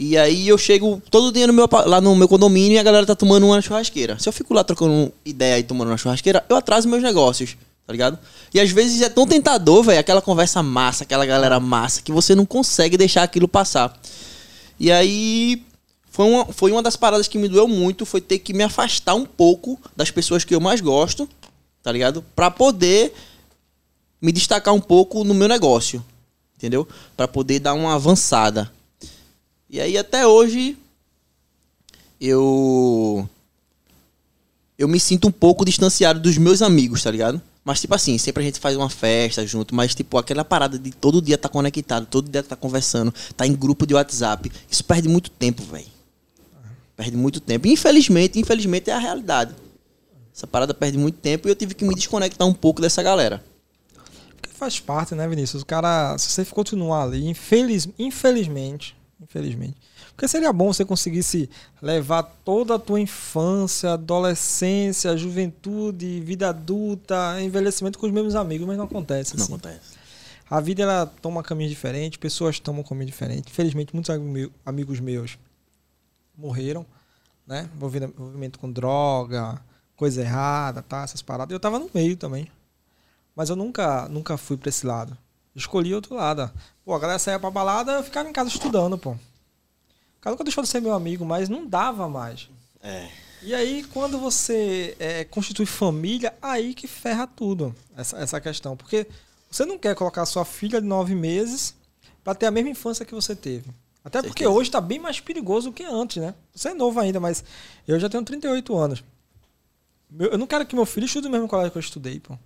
E aí eu chego todo dia no meu, lá no meu condomínio e a galera tá tomando uma churrasqueira. Se eu fico lá trocando ideia e tomando uma churrasqueira, eu atraso meus negócios, tá ligado? E às vezes é tão tentador, velho, aquela conversa massa, aquela galera massa, que você não consegue deixar aquilo passar. E aí foi uma, foi uma das paradas que me doeu muito, foi ter que me afastar um pouco das pessoas que eu mais gosto, tá ligado? Pra poder me destacar um pouco no meu negócio, entendeu? Pra poder dar uma avançada. E aí até hoje eu eu me sinto um pouco distanciado dos meus amigos, tá ligado? Mas tipo assim, sempre a gente faz uma festa junto, mas tipo aquela parada de todo dia tá conectado, todo dia tá conversando, tá em grupo de WhatsApp, isso perde muito tempo, velho. Perde muito tempo. Infelizmente, infelizmente é a realidade. Essa parada perde muito tempo e eu tive que me desconectar um pouco dessa galera. Porque faz parte, né, Vinícius? O cara, se você continuar ali, infeliz, infelizmente, infelizmente. Porque seria bom você conseguisse levar toda a tua infância, adolescência, juventude, vida adulta, envelhecimento com os mesmos amigos, mas não acontece. Não assim. acontece. A vida ela toma caminhos diferentes, pessoas tomam caminho diferente. Infelizmente, muitos amigos meu- amigos meus morreram, né? Envolvimento com droga, coisa errada, tá? Essas paradas. Eu tava no meio também. Mas eu nunca, nunca fui pra esse lado. Escolhi outro lado. Pô, a galera saía pra balada, eu ficava em casa estudando, pô. O cara nunca deixou de ser meu amigo, mas não dava mais. É. E aí, quando você é, constitui família, aí que ferra tudo, essa, essa questão. Porque você não quer colocar sua filha de nove meses pra ter a mesma infância que você teve. Até porque Certeza. hoje tá bem mais perigoso do que antes, né? Você é novo ainda, mas eu já tenho 38 anos. Eu não quero que meu filho estude no mesmo colégio que eu estudei, pô.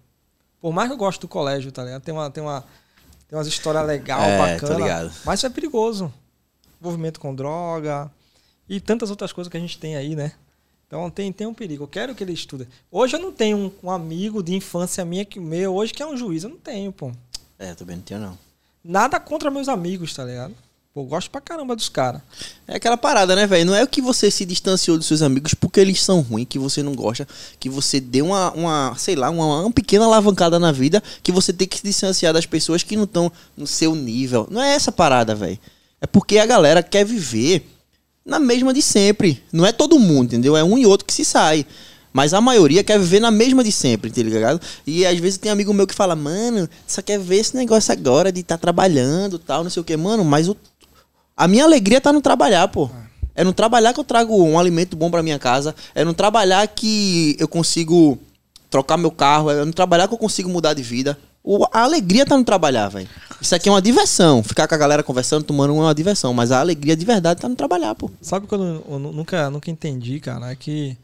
Por mais que eu goste do colégio, tá ligado? Tem uma, tem uma, tem umas histórias legais, É, tô bacana. ligado. Mas isso é perigoso. Envolvimento com droga e tantas outras coisas que a gente tem aí, né? Então tem, tem um perigo. Eu quero que ele estude. Hoje eu não tenho um, um amigo de infância minha que meu hoje que é um juiz. Eu não tenho, pô. É, também não tinha não. Nada contra meus amigos, tá ligado? Pô, gosto pra caramba dos caras. É aquela parada, né, velho? Não é que você se distanciou dos seus amigos porque eles são ruins, que você não gosta, que você deu uma, uma sei lá, uma, uma pequena alavancada na vida, que você tem que se distanciar das pessoas que não estão no seu nível. Não é essa parada, velho. É porque a galera quer viver na mesma de sempre. Não é todo mundo, entendeu? É um e outro que se sai. Mas a maioria quer viver na mesma de sempre, tá ligado? E às vezes tem amigo meu que fala, mano, só quer ver esse negócio agora de estar trabalhando tal, não sei o que. Mano, mas o a minha alegria tá no trabalhar, pô. É no trabalhar que eu trago um alimento bom pra minha casa. É no trabalhar que eu consigo trocar meu carro. É no trabalhar que eu consigo mudar de vida. O- a alegria tá no trabalhar, velho. Isso aqui é uma diversão. Ficar com a galera conversando, tomando uma diversão. Mas a alegria de verdade tá no trabalhar, pô. Sabe quando eu, eu nu- nunca, nunca entendi, cara? É que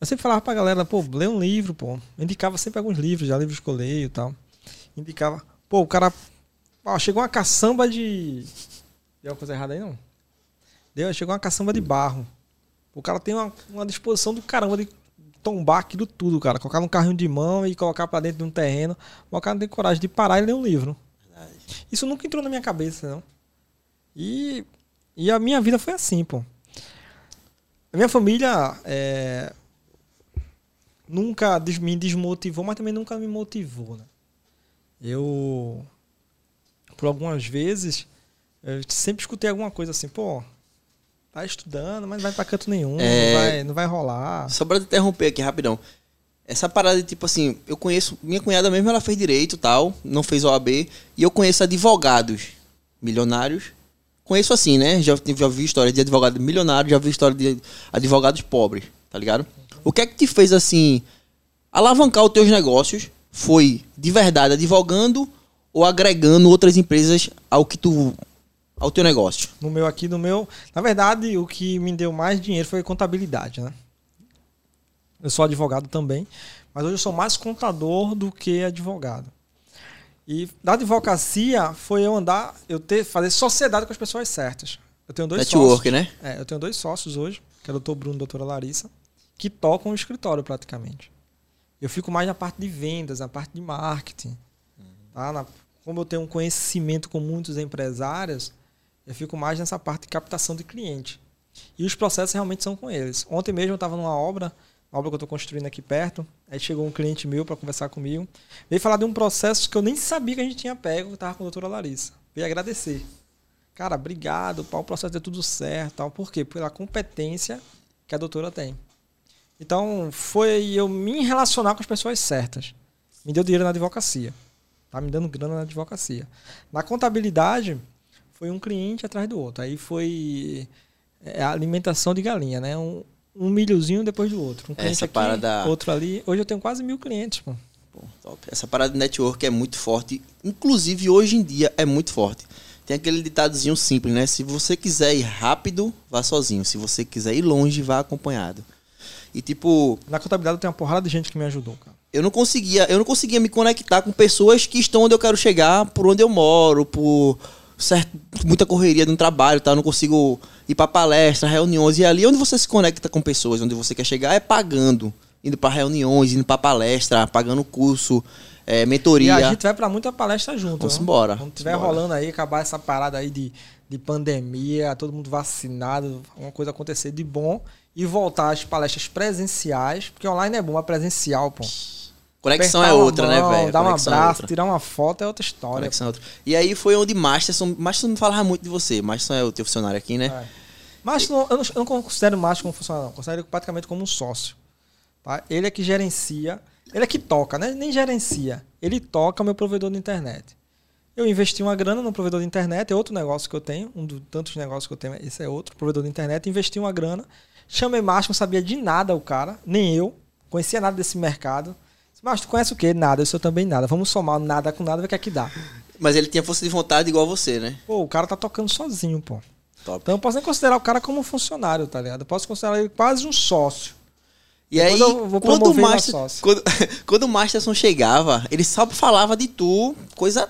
eu sempre falava pra galera, pô, lê um livro, pô. Eu indicava sempre alguns livros, já livros que eu leio e tal. Indicava, pô, o cara. Ó, chegou uma caçamba de. Deu uma coisa errada aí, não? Deu, chegou uma caçamba de barro. O cara tem uma, uma disposição do caramba de tombar aquilo tudo, cara. Colocar num carrinho de mão e colocar pra dentro de um terreno. O cara não tem coragem de parar e ler um livro. Isso nunca entrou na minha cabeça, não. E, e a minha vida foi assim, pô. A minha família é, nunca me desmotivou, mas também nunca me motivou, né? Eu, por algumas vezes, eu sempre escutei alguma coisa assim, pô, tá estudando, mas não vai pra canto nenhum, É. não, vai, não vai rolar. Só pra te interromper aqui rapidão. Essa parada de tipo assim, eu conheço. Minha cunhada mesmo, ela fez direito tal, não fez OAB. E eu conheço advogados milionários. Conheço assim, né? Já, já vi história de advogado milionário, já vi história de advogados pobres, tá ligado? O que é que te fez assim alavancar os teus negócios? Foi de verdade advogando ou agregando outras empresas ao que tu. Ao teu negócio? No meu aqui, no meu. Na verdade, o que me deu mais dinheiro foi contabilidade, né? Eu sou advogado também, mas hoje eu sou mais contador do que advogado. E da advocacia foi eu andar, eu ter, fazer sociedade com as pessoas certas. Eu tenho dois Network, sócios. né? É, eu tenho dois sócios hoje, que é o doutor Bruno e a doutora Larissa, que tocam o escritório praticamente. Eu fico mais na parte de vendas, na parte de marketing. Tá? Na- como eu tenho um conhecimento com muitos empresários, eu fico mais nessa parte de captação de cliente. E os processos realmente são com eles. Ontem mesmo eu estava numa obra, uma obra que eu estou construindo aqui perto. Aí chegou um cliente meu para conversar comigo. Veio falar de um processo que eu nem sabia que a gente tinha pego, que estava com a doutora Larissa. Veio agradecer. Cara, obrigado, pá, o processo deu tudo certo. Tal. Por quê? Pela competência que a doutora tem. Então, foi eu me relacionar com as pessoas certas. Me deu dinheiro na advocacia. Tá me dando grana na advocacia. Na contabilidade, foi um cliente atrás do outro. Aí foi é, a alimentação de galinha, né? Um, um milhozinho depois do outro. Um cliente Essa aqui, parada- outro ali. Hoje eu tenho quase mil clientes, pô. Pô, top. Essa parada de network é muito forte. Inclusive, hoje em dia é muito forte. Tem aquele ditadozinho simples, né? Se você quiser ir rápido, vá sozinho. Se você quiser ir longe, vá acompanhado. E tipo, Na contabilidade tenho uma porrada de gente que me ajudou, cara. eu não conseguia, eu não conseguia me conectar com pessoas que estão onde eu quero chegar, por onde eu moro, por certo, muita correria no trabalho, tá? Eu não consigo ir para palestra, reuniões e ali onde você se conecta com pessoas, onde você quer chegar é pagando, indo para reuniões, indo para palestra, pagando curso, é, E mentoria. a gente vai pra muita palestra junto. Vamos né? embora. Quando tiver embora. rolando aí, acabar essa parada aí de, de pandemia, todo mundo vacinado, uma coisa acontecer de bom e voltar às palestras presenciais, porque online é bom, mas presencial, pô. Conexão Apertar é outra, né, mão, velho? Dar um é abraço, outra. tirar uma foto é outra história. Conexão é outra. E aí foi onde Masterson. Masterson não falava muito de você. Masterson é o teu funcionário aqui, né? É. Mas não- eu, não, eu não considero o Márcio como funcionário, não. Considero ele praticamente como um sócio. Tá? Ele é que gerencia, ele é que toca, né? nem gerencia. Ele toca o meu provedor de internet. Eu investi uma grana no provedor de internet, é outro negócio que eu tenho, um dos tantos negócios que eu tenho, esse é outro, provedor de internet. Investi uma grana, chamei Márcio, não sabia de nada o cara, nem eu, conhecia nada desse mercado. Márcio, tu conhece o quê? Nada, eu sou também nada. Vamos somar nada com nada, ver o que é que dá. Mas ele tinha força de vontade igual você, né? Pô, o cara tá tocando sozinho, pô. Top. Então eu posso nem considerar o cara como um funcionário, tá ligado? Eu posso considerar ele quase um sócio. E aí, Depois eu vou quando, o Master, sócio. quando, quando o Masterson chegava, ele só falava de tu, coisa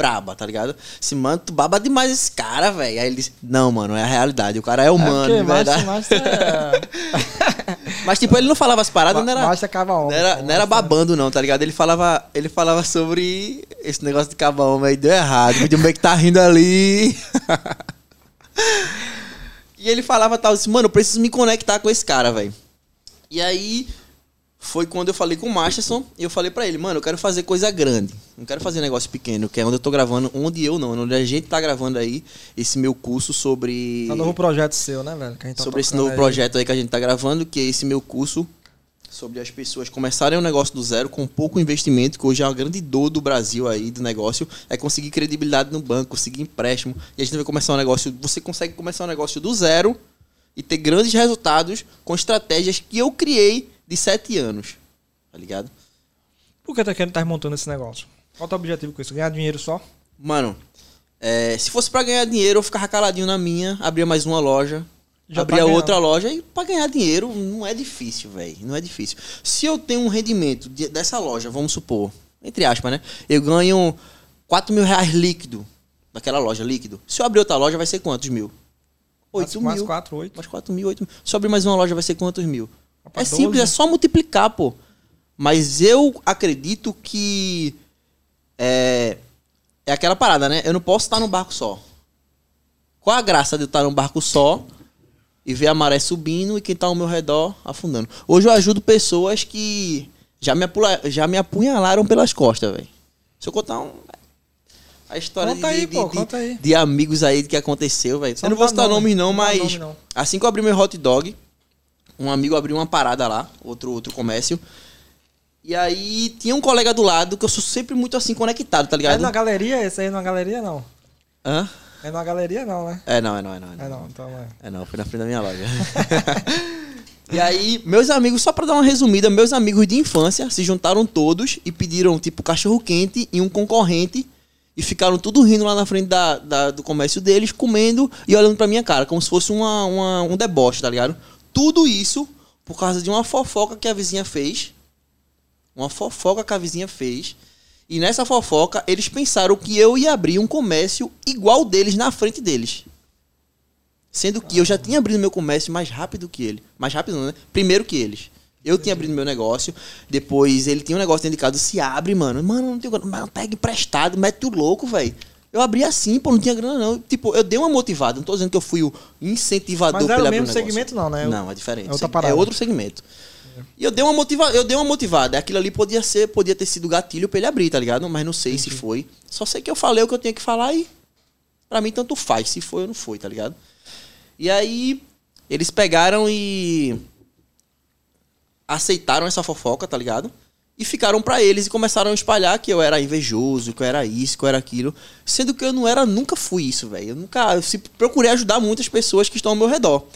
braba, tá ligado? Se, mano, tu baba demais esse cara, velho. Aí ele disse, não, mano, é a realidade. O cara é humano, é de verdade. É... Mas, tipo, ele não falava as paradas, não era, Márcio é não homem. era, não era é- babando, não, tá ligado? Ele falava, ele falava sobre esse negócio de cabão, mas deu errado. O meio que tá rindo ali. e ele falava tal, assim, mano, eu preciso me conectar com esse cara, velho. E aí foi quando eu falei com o Masterson e eu falei pra ele, mano, eu quero fazer coisa grande. Não quero fazer negócio pequeno, que é onde eu tô gravando, onde eu não, onde a gente tá gravando aí esse meu curso sobre É um novo projeto seu, né, velho? Tá sobre esse novo aí. projeto aí que a gente tá gravando, que é esse meu curso sobre as pessoas começarem um negócio do zero com pouco investimento, que hoje é uma grande dor do Brasil aí do negócio, é conseguir credibilidade no banco, conseguir empréstimo, e a gente vai começar um negócio, você consegue começar um negócio do zero e ter grandes resultados com estratégias que eu criei de sete anos, tá ligado? Por que tá querendo estar montando esse negócio? Qual é o teu objetivo com isso? Ganhar dinheiro só? Mano, é, se fosse pra ganhar dinheiro, eu ficava caladinho na minha, abria mais uma loja, Já abria tá ganhando. outra loja e pra ganhar dinheiro não é difícil, velho. Não é difícil. Se eu tenho um rendimento de- dessa loja, vamos supor, entre aspas, né? Eu ganho 4 mil reais líquido daquela loja, líquido. Se eu abrir outra loja, vai ser quantos mil? 8 mais mil. 4, 8. Mais 4 mil, 8 mil. Se eu abrir mais uma loja, vai ser quantos mil? É simples, 12. é só multiplicar, pô. Mas eu acredito que é, é aquela parada, né? Eu não posso estar num barco só. Qual a graça de eu estar num barco só e ver a maré subindo e quem tá ao meu redor afundando? Hoje eu ajudo pessoas que já me, apula, já me apunhalaram pelas costas, velho. Se eu contar um, a história Conta de, aí, de, pô, de- de amigos aí que aconteceu, velho. Eu não vou citar nome, nomes não, mas nome, não. assim que eu abri meu hot dog, um amigo abriu uma parada lá, outro, outro comércio. E aí tinha um colega do lado que eu sou sempre muito assim conectado, tá É ligado? na galeria? Esse aí é na galeria, não. Hã? É na galeria, não, né? É, não, é não, é não. É não, É não, então é. é não foi na frente da minha loja. e aí, meus amigos, só pra dar uma resumida, meus amigos de infância se juntaram todos e pediram, tipo, cachorro quente e um concorrente. E ficaram tudo rindo lá na frente da, da- do comércio deles, comendo e olhando pra minha cara, como se fosse uma, uma- um deboche, tá ligado? Tudo isso por causa de uma fofoca que a vizinha fez. Uma fofoca que a vizinha fez. E nessa fofoca, eles pensaram que eu ia abrir um comércio igual deles na frente deles. Sendo que eu já tinha abrido meu comércio mais rápido que ele. Mais rápido, não, né? Primeiro que eles. Eu tinha abrido meu negócio, depois ele tinha um negócio casa, se abre, mano. Mano, não tem. Mas pega emprestado, mete o louco, velho. Eu abri assim, pô, não tinha grana não. Tipo, eu dei uma motivada. Não tô dizendo que eu fui o incentivador Mas era o mesmo segmento, não, né? Não, é diferente. É outra parada. É outro segmento. E eu dei uma motiva... eu dei uma motivada. Aquilo ali podia ser, podia ter sido gatilho pra ele abrir, tá ligado? Mas não sei se foi. Só sei que eu falei o que eu tinha que falar e pra mim tanto faz. Se foi ou não foi, tá ligado? E aí eles pegaram e aceitaram essa fofoca, tá ligado? E ficaram pra eles e começaram a espalhar que eu era invejoso, que eu era isso, que eu era aquilo. Sendo que eu não era, nunca fui isso, velho. Eu nunca. Eu se- procurei ajudar muitas pessoas que estão ao meu redor.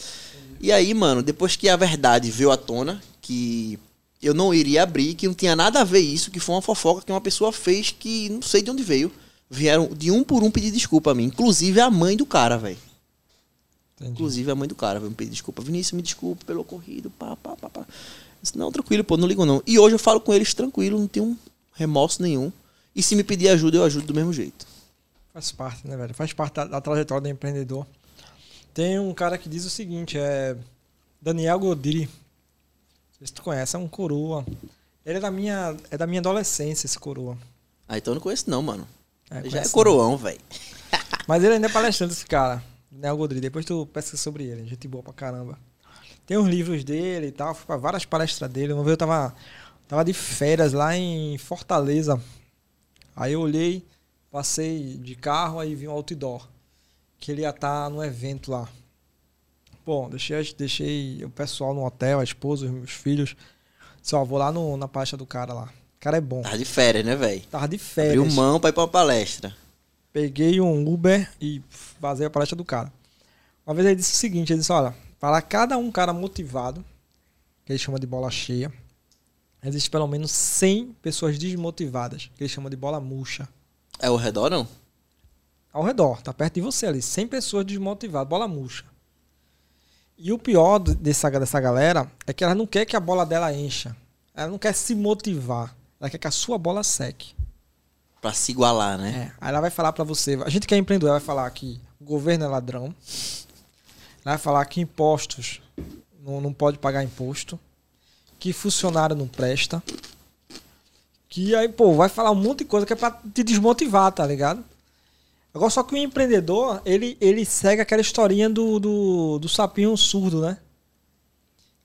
E aí, mano, depois que a verdade veio à tona, que eu não iria abrir, que não tinha nada a ver isso, que foi uma fofoca que uma pessoa fez que não sei de onde veio. Vieram de um por um pedir desculpa a mim. Inclusive a mãe do cara, velho. Inclusive a mãe do cara veio me pedir desculpa. Vinícius, me desculpa pelo ocorrido, pá, pá, pá, pá. Disse, não, tranquilo, pô, não ligo não. E hoje eu falo com eles tranquilo, não tenho remorso nenhum. E se me pedir ajuda, eu ajudo do mesmo jeito. Faz parte, né, velho? Faz parte da, da trajetória do empreendedor. Tem um cara que diz o seguinte, é Daniel Godiri. Não sei se tu conhece, é um coroa. Ele é da minha, é da minha adolescência, esse coroa. Ah, então eu não conheço não, mano. É, Já é coroão, velho. Mas ele ainda é palestrante, esse cara. Daniel Godri. Depois tu pesquisa sobre ele. Gente boa pra caramba. Tem os livros dele e tal. Fui pra várias palestras dele. Uma vez eu tava, tava de férias lá em Fortaleza. Aí eu olhei, passei de carro, aí vi um outdoor. Que ele ia estar no evento lá. Bom, deixei, deixei o pessoal no hotel, a esposa, os meus filhos. Só vou lá no, na palestra do cara lá. O cara é bom. Tava de férias, né, velho? Tava de Abriu férias. mão pra ir pra uma palestra. Peguei um Uber e vazei a palestra do cara. Uma vez ele disse o seguinte, ele disse, olha, para cada um cara motivado, que ele chama de bola cheia, existe pelo menos 100 pessoas desmotivadas, que ele chama de bola murcha. É o redor, não? Ao redor, tá perto de você ali, 100 pessoas desmotivadas, bola murcha. E o pior dessa, dessa galera é que ela não quer que a bola dela encha. Ela não quer se motivar. Ela quer que a sua bola seque. Pra se igualar, né? É, aí ela vai falar pra você, a gente que é empreendedor, vai falar que o governo é ladrão. Vai falar que impostos não, não pode pagar imposto. Que funcionário não presta. Que aí, pô, vai falar um monte de coisa que é pra te desmotivar, tá ligado? Agora, só que o empreendedor, ele, ele segue aquela historinha do, do, do sapinho surdo, né?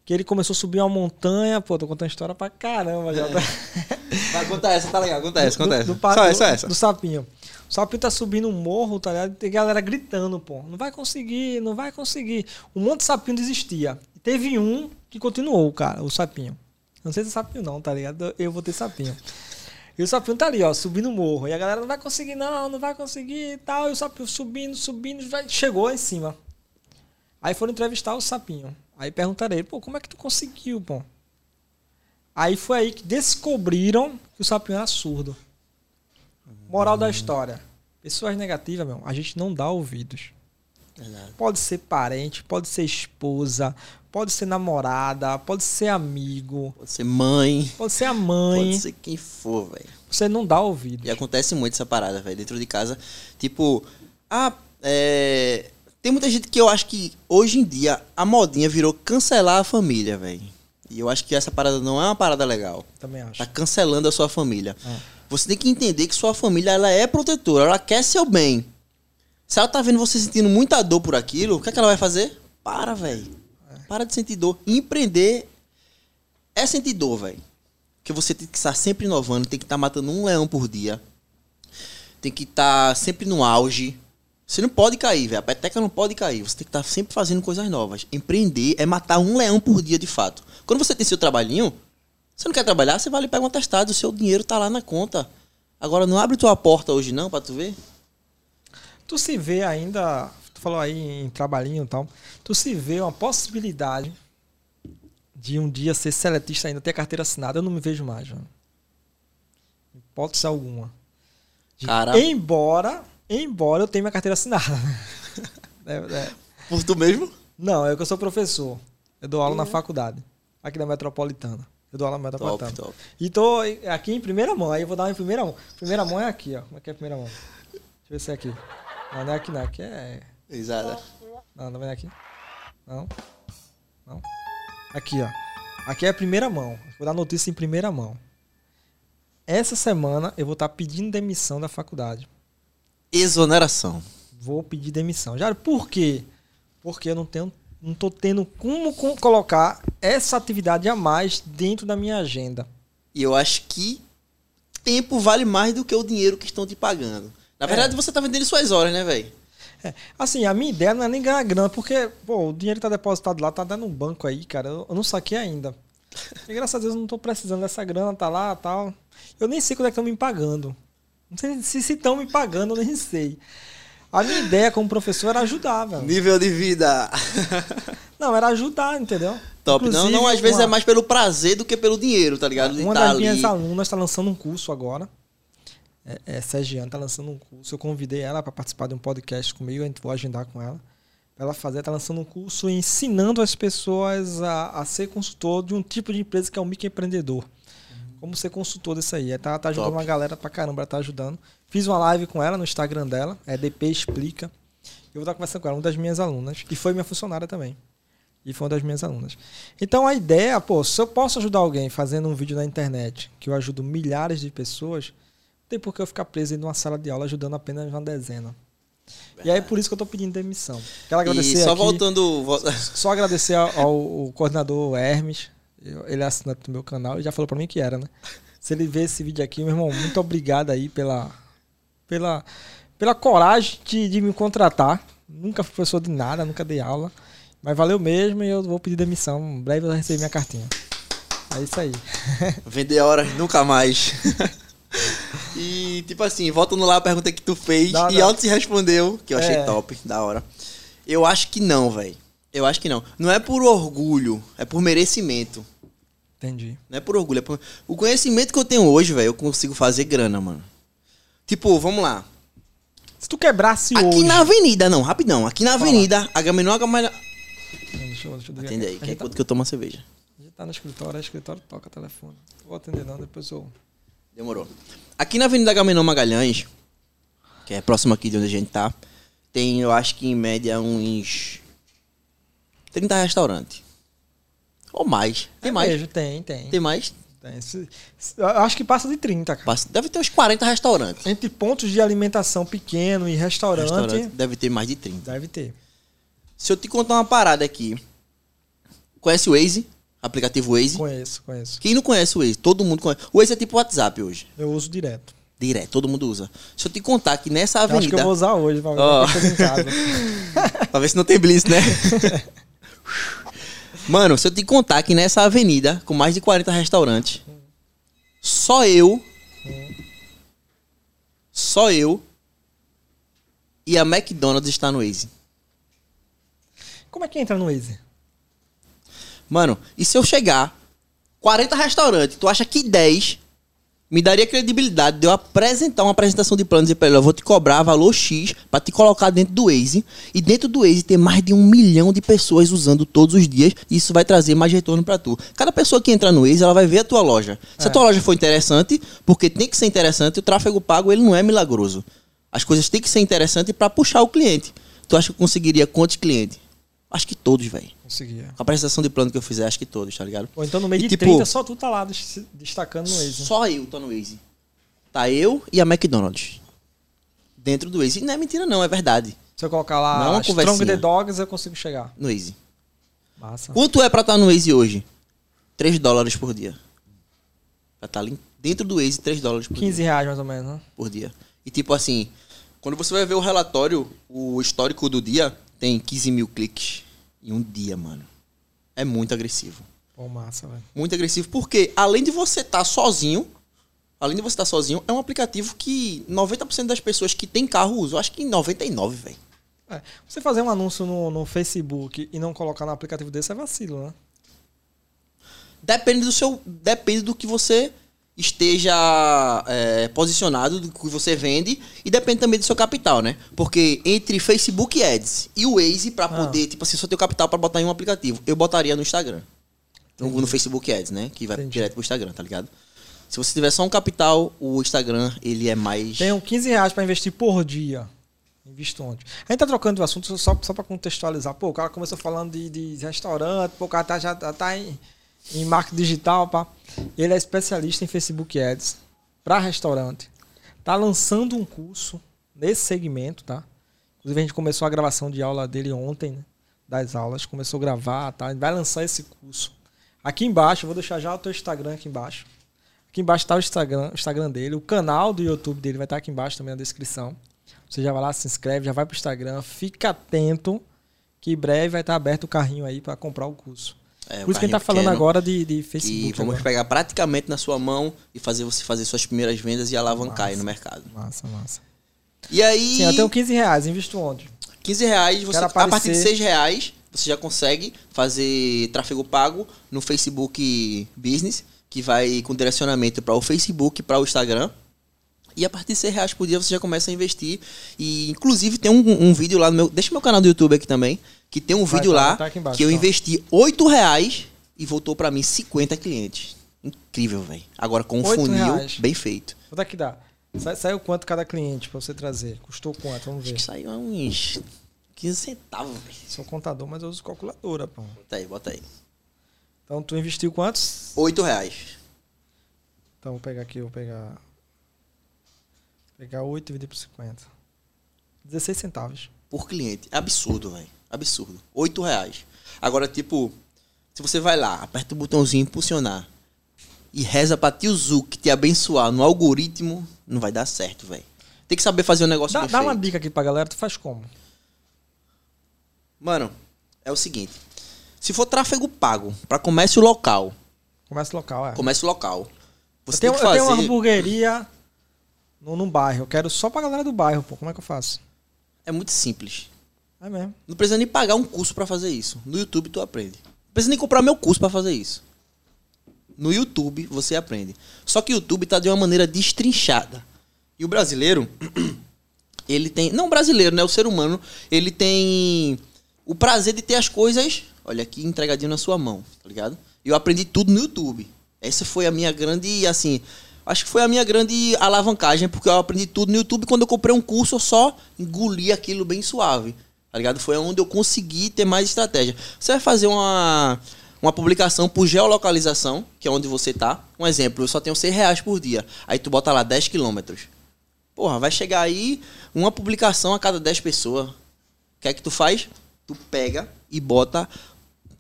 Que ele começou a subir uma montanha, pô, tô contando história pra caramba já. tá? Vai, conta essa, tá legal. Conta essa, conta do, essa. do pa- Só do- essa, só essa. Do sapinho. O sapinho tá subindo um morro, tá ligado? Tem galera gritando, pô. Não vai conseguir, não vai conseguir. Um monte de sapinho desistia. Teve um que continuou, cara, o sapinho. Não sei se é sapinho não, tá ligado? Eu vou ter sapinho. E o sapinho tá ali, ó, subindo o morro. E a galera não vai conseguir, não, não vai conseguir e tal. E o sapinho subindo, subindo, já chegou lá em cima. Aí foram entrevistar o sapinho. Aí perguntaram ele, pô, como é que tu conseguiu, pô? Aí foi aí que descobriram que o sapinho era surdo. Moral da história. Pessoas negativas, meu, a gente não dá ouvidos. Verdade. Pode ser parente, pode ser esposa, pode ser namorada, pode ser amigo, Pode ser mãe, pode ser a mãe. pode ser quem for, velho. Você não dá ouvido. E acontece muito essa parada, velho, dentro de casa. Tipo, ah, é. Tem muita gente que eu acho que hoje em dia a modinha virou cancelar a família, velho. E eu acho que essa parada não é uma parada legal. Também acho. Tá cancelando a sua família. É. Você tem que entender que sua família ela é protetora, ela quer seu bem. Se ela tá vendo você sentindo muita dor por aquilo, o que, é que ela vai fazer? Para, velho. Para de sentir dor. Empreender é sentir dor, velho. Porque você tem que estar sempre inovando, tem que estar matando um leão por dia. Tem que estar sempre no auge. Você não pode cair, velho. A peteca não pode cair. Você tem que estar sempre fazendo coisas novas. Empreender é matar um leão por dia, de fato. Quando você tem seu trabalhinho, você não quer trabalhar, você vai ali e pega um atestado. O seu dinheiro tá lá na conta. Agora, não abre tua porta hoje, não, pra tu ver. Tu se vê ainda, tu falou aí em trabalhinho e tal, tu se vê uma possibilidade de um dia ser seletista ainda, ter carteira assinada, eu não me vejo mais, mano. Hipótese alguma. De- Cara. Embora, embora eu tenha minha carteira assinada. É, é. Por tu mesmo? Não, é que eu sou professor. Eu dou aula na É. faculdade, aqui da Metropolitana. Eu dou aula na Top, Metropolitana. top. E tô aqui em primeira mão, aí eu vou dar uma em primeira mão. Primeira mão é aqui, ó. Como é que é a primeira mão? Deixa eu ver se é aqui. Não, não é aqui não, aqui é... Exato. Não, não vem aqui. Não. Não. Aqui, ó. Aqui é a primeira mão. Vou dar notícia em primeira mão. Essa semana eu vou estar pedindo demissão da faculdade. Exoneração. Vou pedir demissão. Já por quê? Porque eu não tenho não tô tendo como co- colocar essa atividade a mais dentro da minha agenda. E eu acho que tempo vale mais do que o dinheiro que estão te pagando. Na verdade, você tá vendendo suas horas, né, velho? É, assim, a minha ideia não é nem ganhar grana, porque, pô, o dinheiro tá depositado lá, tá dando um banco aí, cara. Eu, eu não saquei ainda. E graças a Deus eu não tô precisando dessa grana, tá lá tal. Eu nem sei quando é que estão me pagando. Não sei se estão me pagando, eu nem sei. A minha ideia como professor era ajudar, velho. Nível de vida. Não, era ajudar, entendeu? Top. não, Inclusive, não, às vezes uma- é mais pelo prazer do que pelo dinheiro, tá ligado? De Uma tá das ali. minhas alunas está lançando um curso agora. É, é Sergiane está lançando um curso. Eu convidei ela para participar de um podcast comigo. A gente vou agendar com ela. Ela fazer, está lançando um curso ensinando as pessoas a, a ser consultor de um tipo de empresa que é um microempreendedor. Como ser consultor desse aí. Ela tá, tá ajudando Top. uma galera pra caramba, ela tá ajudando. Fiz uma live com ela no Instagram dela, é DP Explica. Eu vou estar conversando com ela, uma das minhas alunas. E foi minha funcionária também. E foi uma das minhas alunas. Então a ideia, pô, se eu posso ajudar alguém fazendo um vídeo na internet, que eu ajudo milhares de pessoas, não tem por que eu ficar preso em uma sala de aula ajudando apenas uma dezena. E aí por isso que eu tô pedindo demissão. Quero agradecer E só aqui, voltando. vo- só agradecer ao, ao coordenador Hermes. Ele é assinante do meu canal e já falou pra mim que era, né? Se ele ver esse vídeo aqui, meu irmão, muito obrigado aí pela, pela, pela coragem de, de me contratar. Nunca fui professor de nada, nunca dei aula. Mas valeu mesmo e eu vou pedir demissão. Em breve eu receber minha cartinha. É isso aí. Vender horas nunca mais. e, tipo assim, voltando lá a pergunta que tu fez Dá, e. Alto se respondeu, que eu achei É. top, da hora. Eu acho que não, velho. Eu acho que não. Não é por orgulho, é por merecimento. Entendi. Não é por orgulho, é por... O conhecimento que eu tenho hoje, velho, eu consigo fazer grana, mano. Tipo, vamos lá. Se tu quebrasse Aqui hoje. na avenida, não, rapidão. Aqui na avenida, Agamenon, Agamenon... Deixa eu, deixa eu Atende aí, a que é tá, que eu tomo uma cerveja. a gente tá no escritório, é escritório toca telefone. Vou atender não, depois eu. Demorou. Aqui na Avenida Agamenon Magalhães, que é próximo aqui de onde a gente tá, tem, eu acho que em média, uns 30 restaurantes. Ou mais. Tem É mais. mesmo, tem, tem. Tem mais. tem. Se- se- eu acho que passa de 30, cara. Passa- Deve ter uns 40 restaurantes. Entre pontos de alimentação pequeno e restaurante, Restaurante deve ter mais de 30. deve ter. Se eu te contar uma parada aqui. Conhece o Waze? Aplicativo Waze? Conheço, conheço. Quem não conhece o Waze? Todo mundo conhece. O Waze é tipo WhatsApp hoje. Eu uso direto. Direto, todo mundo usa. Se eu te contar que nessa Eu acho que avenida. eu vou usar hoje pra ver oh. pra ver se não tem bliss, né? Mano, se eu te contar que nessa avenida, com mais de 40 restaurantes, só eu. Só eu. E a McDonald's está no Waze. Como é que entra no Waze? Mano, e se eu chegar 40 restaurantes, tu acha que 10 me daria credibilidade de eu apresentar uma apresentação de plano e dizer pra ele, eu vou te cobrar valor X pra te colocar dentro do Waze e dentro do Waze ter mais de um milhão de pessoas usando todos os dias e isso vai trazer mais retorno pra tu. Cada pessoa que entrar no Waze, ela vai ver a tua loja. Se a É. tua loja for interessante, porque tem que ser interessante, o tráfego pago ele não é milagroso. As coisas têm que ser interessantes pra puxar o cliente. Tu acha que eu conseguiria quantos clientes? Acho que todos, velho. Conseguia. Com a apresentação de plano que eu fizer, acho que todos, tá ligado? Ou então no meio E de tipo- 30, só tu tá lá des- destacando no Waze. Só eu tô no Waze. Tá eu e a McDonald's. Dentro do Waze. E não é mentira, não, é verdade. Se eu colocar lá Não é uma Strong the Dogs, eu consigo chegar. No Waze. Massa. Quanto é pra estar no Waze hoje? 3 dólares por dia. Pra estar ali dentro do Waze, 3 dólares por 15 dia. reais mais ou menos, né? Por dia. E tipo assim, quando você vai ver o relatório, o histórico do dia, tem 15 mil cliques em um dia, mano. É muito agressivo. Pô, massa, velho. Muito agressivo, porque além de você estar sozinho, além de você estar sozinho, é um aplicativo que 90% das pessoas que tem carro usam. Acho que 99, velho. É, você fazer um anúncio no, no Facebook e não colocar no aplicativo desse é vacilo, né? Depende do seu. Depende do que você esteja é, posicionado, do que você vende, e depende também do seu capital, né? Porque entre Facebook Ads e o Waze, pra Ah. poder, tipo assim, só ter o capital pra botar em um aplicativo, eu botaria no Instagram. No, no Facebook Ads, né? Que vai Entendi. direto pro Instagram, tá ligado? Se você tiver só um capital, o Instagram, ele é mais. Tenho 15 reais pra investir por dia. Invisto onde? A gente tá trocando de assunto só, só pra contextualizar. Pô, o cara começou falando de, de restaurante, pô, o cara tá, já tá- tá em, em marketing digital, pá. Ele é especialista em Facebook Ads pra restaurante. Tá lançando um curso nesse segmento, tá? Inclusive a gente começou a gravação de aula dele ontem, né? Das aulas, começou a gravar, tá? Vai lançar esse curso. Aqui embaixo, vou deixar já o teu Instagram aqui embaixo. Aqui embaixo tá o Instagram, o Instagram dele, o canal do YouTube dele vai estar aqui embaixo também na descrição. Você já vai lá, se inscreve, já vai pro Instagram, fica atento que em breve vai estar aberto o carrinho aí para comprar o curso. É, Por isso que a gente tá falando pequeno, agora de, de E Facebook. vamos agora. pegar praticamente na sua mão e fazer você fazer suas primeiras vendas e alavancar aí Massa. no mercado. Massa, massa. E aí. Sim, eu tenho 15 reais, invisto onde? 15 reais, você, Quero a partir de aparecer. 6 reais, você já consegue fazer tráfego pago no Facebook Business, que vai com direcionamento para o Facebook e para o Instagram. E a partir de 6 reais por dia você já começa a investir. E inclusive tem um, um vídeo lá no meu. Deixa meu canal do YouTube aqui também. Que tem um Vai vídeo tá, lá tá embaixo, que eu tá. investi 8 reais e voltou para mim 50 clientes. Incrível, velho. Agora com um 8 funil reais. bem feito. Quanto é que dá? Sa- Saiu quanto cada cliente pra você trazer? Custou quanto? Vamos Acho ver. que saiu uns 15 centavos, velho. Sou contador, mas eu uso calculadora, pô. Bota aí, bota aí. Então tu investiu quantos? 8 reais. Então vou pegar aqui, vou pegar. Pegar 8 e dividir por 50. 16 centavos. por cliente. Absurdo, velho. Absurdo. 8 reais. Agora, tipo, se você vai lá, aperta o botãozinho impulsionar e reza pra tio Zuc te abençoar no algoritmo, não vai dar certo, velho. Tem que saber fazer um negócio Dá, bem dá uma dica aqui pra galera, tu faz como? Mano, é o seguinte. Se for tráfego pago pra comércio local, Comércio local, é. comércio local, Eu você tenho, tem que eu tenho uma fazer... hamburgueria no, num bairro. Eu quero só pra galera do bairro, pô. Como é que eu faço? É muito simples. É mesmo. Não precisa nem pagar um curso pra fazer isso. No YouTube tu aprende. Não precisa nem comprar meu curso pra fazer isso. No YouTube você aprende. Só que o YouTube tá de uma maneira destrinchada. E o brasileiro, ele tem, não o brasileiro, né, o ser humano, ele tem o prazer de ter as coisas, olha aqui entregadinho na sua mão, tá ligado? Eu aprendi tudo no YouTube. Essa foi a minha grande, assim, acho que foi a minha grande alavancagem, porque eu aprendi tudo no YouTube. Quando eu comprei um curso, eu só engoli aquilo bem suave, tá ligado? Foi onde eu consegui ter mais estratégia. Você vai fazer uma, uma publicação por geolocalização, que é onde você tá. Um exemplo, eu só tenho 6 reais por dia. Aí tu bota lá 10 quilômetros. Porra, vai chegar aí uma publicação a cada 10 pessoas. O que é que tu faz? Tu pega e bota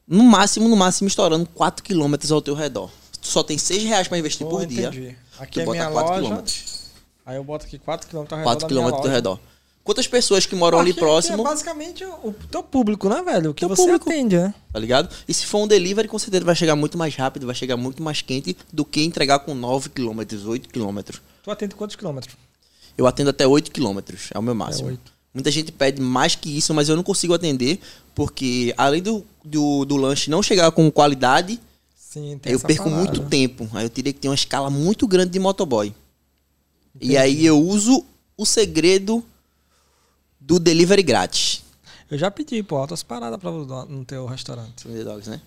no máximo, no máximo, estourando 4 quilômetros ao teu redor. Tu só tem 6 reais pra investir Pô, por dia. entendi. Aqui tu é bota minha 4 loja. quilômetros. Aí eu boto aqui 4 km ao redor 4 da minha quilômetros ao redor. Quantas pessoas que moram ali Aqui- próximo, É basicamente o teu público, né, velho? O que você público. atende, né? tá ligado? E se for um delivery, com certeza vai chegar muito mais rápido, vai chegar muito mais quente do que entregar com 9 quilômetros, 8 quilômetros. Tu atende quantos quilômetros? Eu atendo até 8 quilômetros, é o meu máximo. oito. Muita gente pede mais que isso, mas eu não consigo atender, porque além do, do, do lanche não chegar com qualidade, Sim, eu perco parada. muito tempo. Aí eu teria que ter uma escala muito grande de motoboy. Entendi. E aí eu uso o segredo do delivery grátis. Eu já pedi, pô, altas paradas pra no no teu restaurante. The Dogs, né?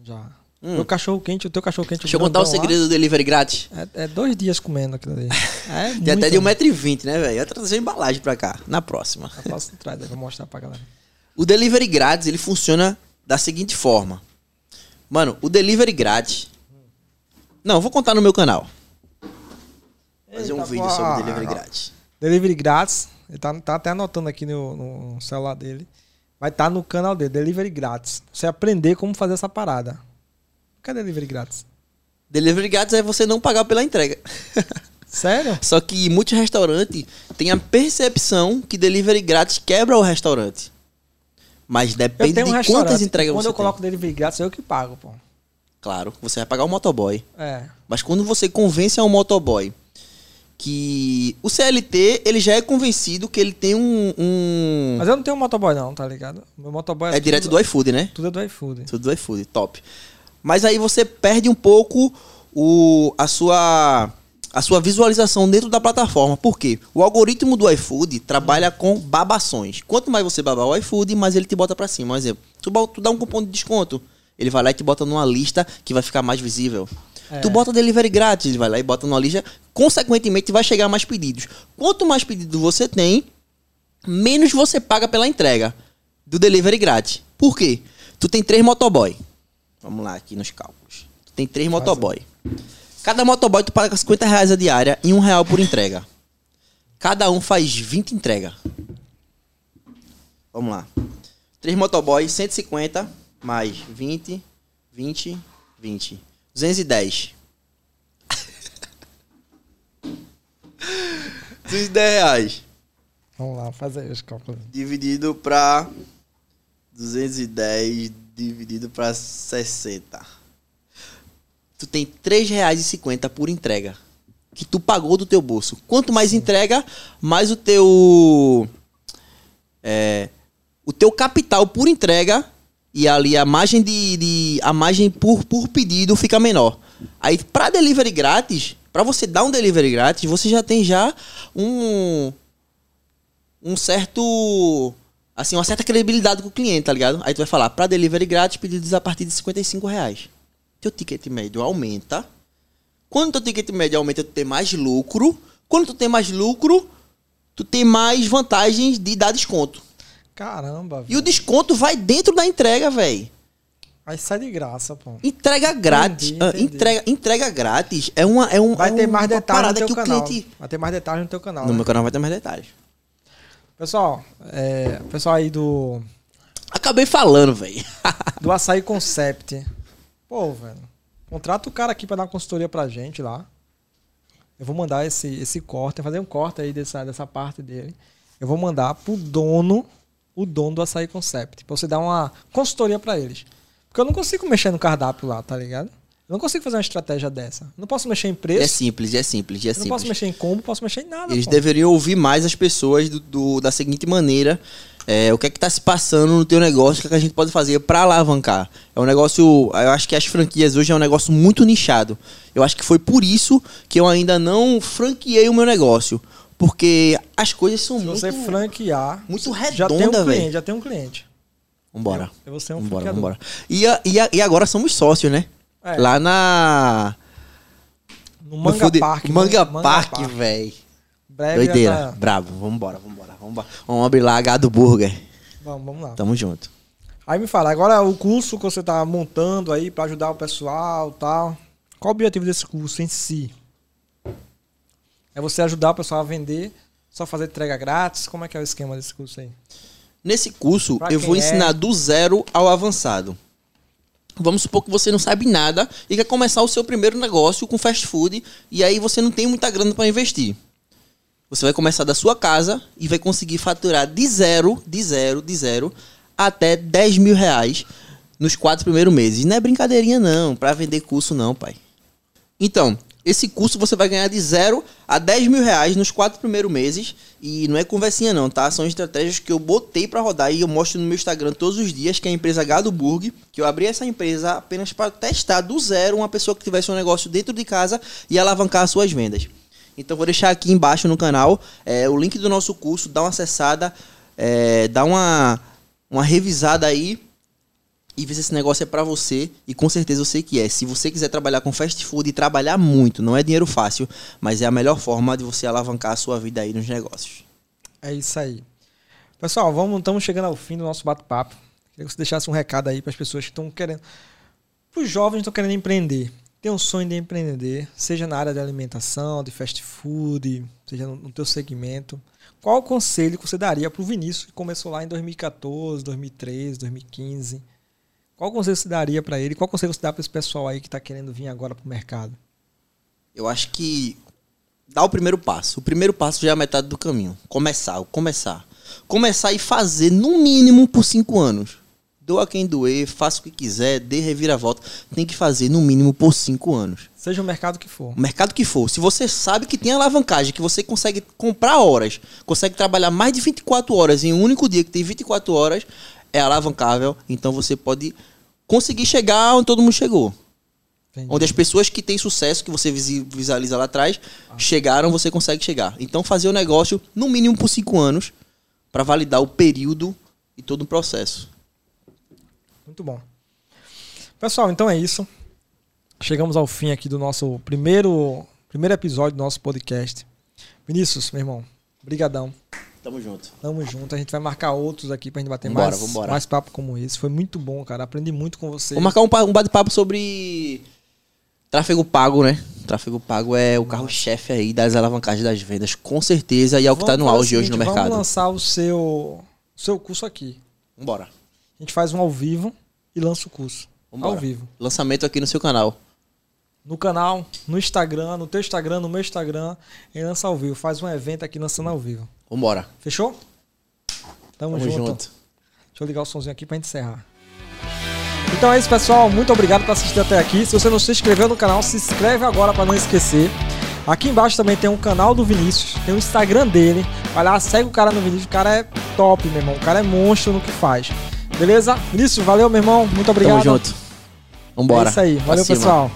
Já. Hum. Meu cachorro quente, o teu cachorro quente. Deixa eu contar o segredo do delivery grátis. É, é dois dias comendo aquilo ali. É Tem até de 1,20m, né, velho? Eu trazer embalagem pra cá, na próxima. Faço atrás, eu vou mostrar pra galera. O delivery grátis, ele funciona da seguinte forma. Mano, o delivery grátis... Não, vou contar no meu canal. Fazer fazer um vídeo sobre delivery grátis. Delivery grátis. Ele tá, tá até anotando aqui no, no celular dele. Vai estar no canal dele, Delivery grátis. Você aprender como fazer essa parada. Cadê Delivery grátis? Delivery grátis é você não pagar pela entrega. Sério? Só que muitos restaurantes têm a percepção que delivery grátis quebra o restaurante. Mas depende um de quantas entregas Quando você eu coloco Delivery grátis, eu que pago, pô. tem. Claro, você vai pagar o motoboy. É. Mas quando você convence um motoboy que o CLT ele já é convencido que ele tem um, um- Mas eu não tenho motoboy, não, tá ligado? Meu motoboy é direto do iFood, né? Tudo é do iFood. Tudo do iFood, top. Mas aí você perde um pouco o, a, sua, a sua visualização dentro da plataforma. Por quê? O algoritmo do iFood trabalha com babações. Quanto mais você babar o iFood, mais ele te bota pra cima. Um exemplo, tu dá um cupom de desconto. Ele vai lá e te bota numa lista que vai ficar mais visível. É. Tu bota delivery grátis, vai lá e bota numa lista. Consequentemente, vai chegar mais pedidos. Quanto mais pedido você tem, menos você paga pela entrega do delivery grátis. Por quê? Tu tem três motoboy. Vamos lá aqui nos cálculos. Tu tem três motoboy. Cada motoboy tu paga 50 reais a diária e um real por entrega. Cada um faz 20 entregas. Vamos lá. Três motoboy, 150 mais 20, 20, 20. 210. 210 reais. Vamos lá, faz aí os cálculos. Dividido pra 210 dividido pra 60. Tu tem R$ 3,50 por entrega. Que tu pagou do teu bolso. Quanto mais entrega, mais o teu. É, o teu capital por entrega e ali a margem de, de- a margem por, por pedido fica menor. Aí para delivery grátis, para você dar um delivery grátis, você já tem já um um certo assim, uma certa credibilidade com o cliente, tá ligado? Aí tu vai falar, para delivery grátis, pedidos a partir de 55 reais. Teu ticket médio aumenta. Quando teu ticket médio aumenta, tu tem mais lucro. Quando tu tem mais lucro, tu tem mais vantagens de dar desconto. Caramba, E o desconto vai dentro da entrega, velho. Aí sai de graça, pô. Entrega grátis. Entendi, ah, entendi. entrega, entrega grátis é uma é um Vai é ter mais detalhes no parada teu que o canal. cliente Vai ter mais detalhes no teu canal. no né? meu canal vai ter mais detalhes. Pessoal, é, pessoal aí do, Acabei falando, velho. do Açaí Concept. Pô, velho. Contrata o cara aqui pra dar uma consultoria pra gente lá. Eu vou mandar esse, esse corte, fazer um corte aí dessa, dessa parte dele. Eu vou mandar pro dono, o dono do Açaí Concept, pra você dar uma consultoria pra eles. Porque eu não consigo mexer no cardápio lá, tá ligado? Eu não consigo fazer uma estratégia dessa. Não posso mexer em é preço, simples, é simples, é eu não posso simples. mexer em combo, posso mexer em nada. Eles pô. deveriam ouvir mais as pessoas do, do- da seguinte maneira. é, o que é que tá se passando no teu negócio, o que, é que a gente pode fazer pra alavancar. É um negócio, eu acho que as franquias hoje é um negócio muito nichado. Eu acho que foi por isso que eu ainda não franqueei o meu negócio. Porque as coisas são Se muito, você franquear, muito já tem um cliente, velho. já tem um cliente. Vambora. Eu vou ser um Vambora, franqueador. vambora. E, e, e agora somos sócios, né? É. Lá na... No no Manga Food- Park. Manga, Manga Park, velho. Breve Doideira. tá- Bravo. Vambora, vambora, vambora. Vamos abrir lá H do Burger. Vamos, vamos lá. Tamo junto. Aí me fala, agora o curso que você tá montando aí pra ajudar o pessoal e tal. Qual o objetivo desse curso em si? É você ajudar o pessoal a vender, só fazer entrega grátis? Como é que é o esquema desse curso aí? Nesse curso, Pra eu vou é? ensinar do zero ao avançado. Vamos supor que você não sabe nada e quer começar o seu primeiro negócio com fast food e aí você não tem muita grana para investir. Você vai começar da sua casa e vai conseguir faturar de zero, de zero, de zero até 10 mil reais nos quatro primeiros meses. Não é brincadeirinha não, para vender curso não, pai. Então, esse curso você vai ganhar de 0 a 10 mil reais nos quatro primeiros meses. E não é conversinha não, tá? São estratégias que eu botei pra rodar e eu mostro no meu Instagram todos os dias, que é a empresa Gado Burg, que eu abri essa empresa apenas para testar do zero uma pessoa que tivesse um negócio dentro de casa e alavancar as suas vendas. Então vou deixar aqui embaixo no canal é, o link do nosso curso, dá uma acessada, é, dá uma, uma revisada aí e ver se esse negócio é pra você. E com certeza eu sei que é. Se você quiser trabalhar com fast food e trabalhar muito, não é dinheiro fácil, mas é a melhor forma de você alavancar a sua vida aí nos negócios. É isso aí. Pessoal, vamos, estamos chegando ao fim do nosso bate-papo. Queria que você deixasse um recado aí para as pessoas que estão querendo. Para os jovens que estão querendo empreender. tem um sonho de empreender, seja na área de alimentação, de fast food, seja no, no teu segmento, qual o conselho que você daria para o Vinícius que começou lá em 2014, 2013, 2015? Qual conselho você daria para ele? Qual conselho você dá para esse pessoal aí que está querendo vir agora para o mercado? Eu acho que dá o primeiro passo. O primeiro passo já é a metade do caminho. Começar, começar. Começar e fazer no mínimo por cinco anos. Doa quem doer, faça o que quiser, dê reviravolta. Tem que fazer no mínimo por cinco anos. Seja o mercado que for. O mercado que for. Se você sabe que tem alavancagem, que você consegue comprar horas, consegue trabalhar mais de 24 horas em um único dia que tem 24 horas, é alavancável. Então você pode conseguir chegar onde todo mundo chegou. Entendi. Onde as pessoas que têm sucesso, que você visualiza lá atrás, ah. chegaram, você consegue chegar. Então fazer o negócio no mínimo por cinco anos para validar o período e todo o processo. Muito bom. Pessoal, então é isso. Chegamos ao fim aqui do nosso primeiro, primeiro episódio do nosso podcast. Vinícius, meu irmão, brigadão. Tamo junto. Tamo junto. A gente vai marcar outros aqui pra gente bater vambora, mais, vambora. mais papo como esse. Foi muito bom, cara. Aprendi muito com você. Vou marcar um, um bate-papo sobre tráfego pago, né? Tráfego pago é o carro-chefe aí das alavancagens das vendas, com certeza, e é o que tá no auge hoje no mercado. Vamos lançar o seu, seu curso aqui. Vambora. A gente faz um ao vivo e lança o curso. Vambora. Ao vivo. Lançamento aqui no seu canal. No canal, no Instagram, no teu Instagram, no meu Instagram, e lança ao vivo. Faz um evento aqui lançando ao vivo. Vambora. Fechou? Tamo, Tamo junto. junto. Deixa eu ligar o somzinho aqui pra gente encerrar. Então é isso, pessoal. Muito obrigado por assistir até aqui. Se você não se inscreveu no canal, se inscreve agora para não esquecer. Aqui embaixo também tem um canal do Vinícius, tem o Instagram dele. Vai lá, segue o cara no Vinícius. O cara é top, meu irmão. O cara é monstro no que faz. Beleza? Vinícius, valeu, meu irmão. Muito obrigado. Tamo junto. Vambora. É isso aí. Valeu, pessoal.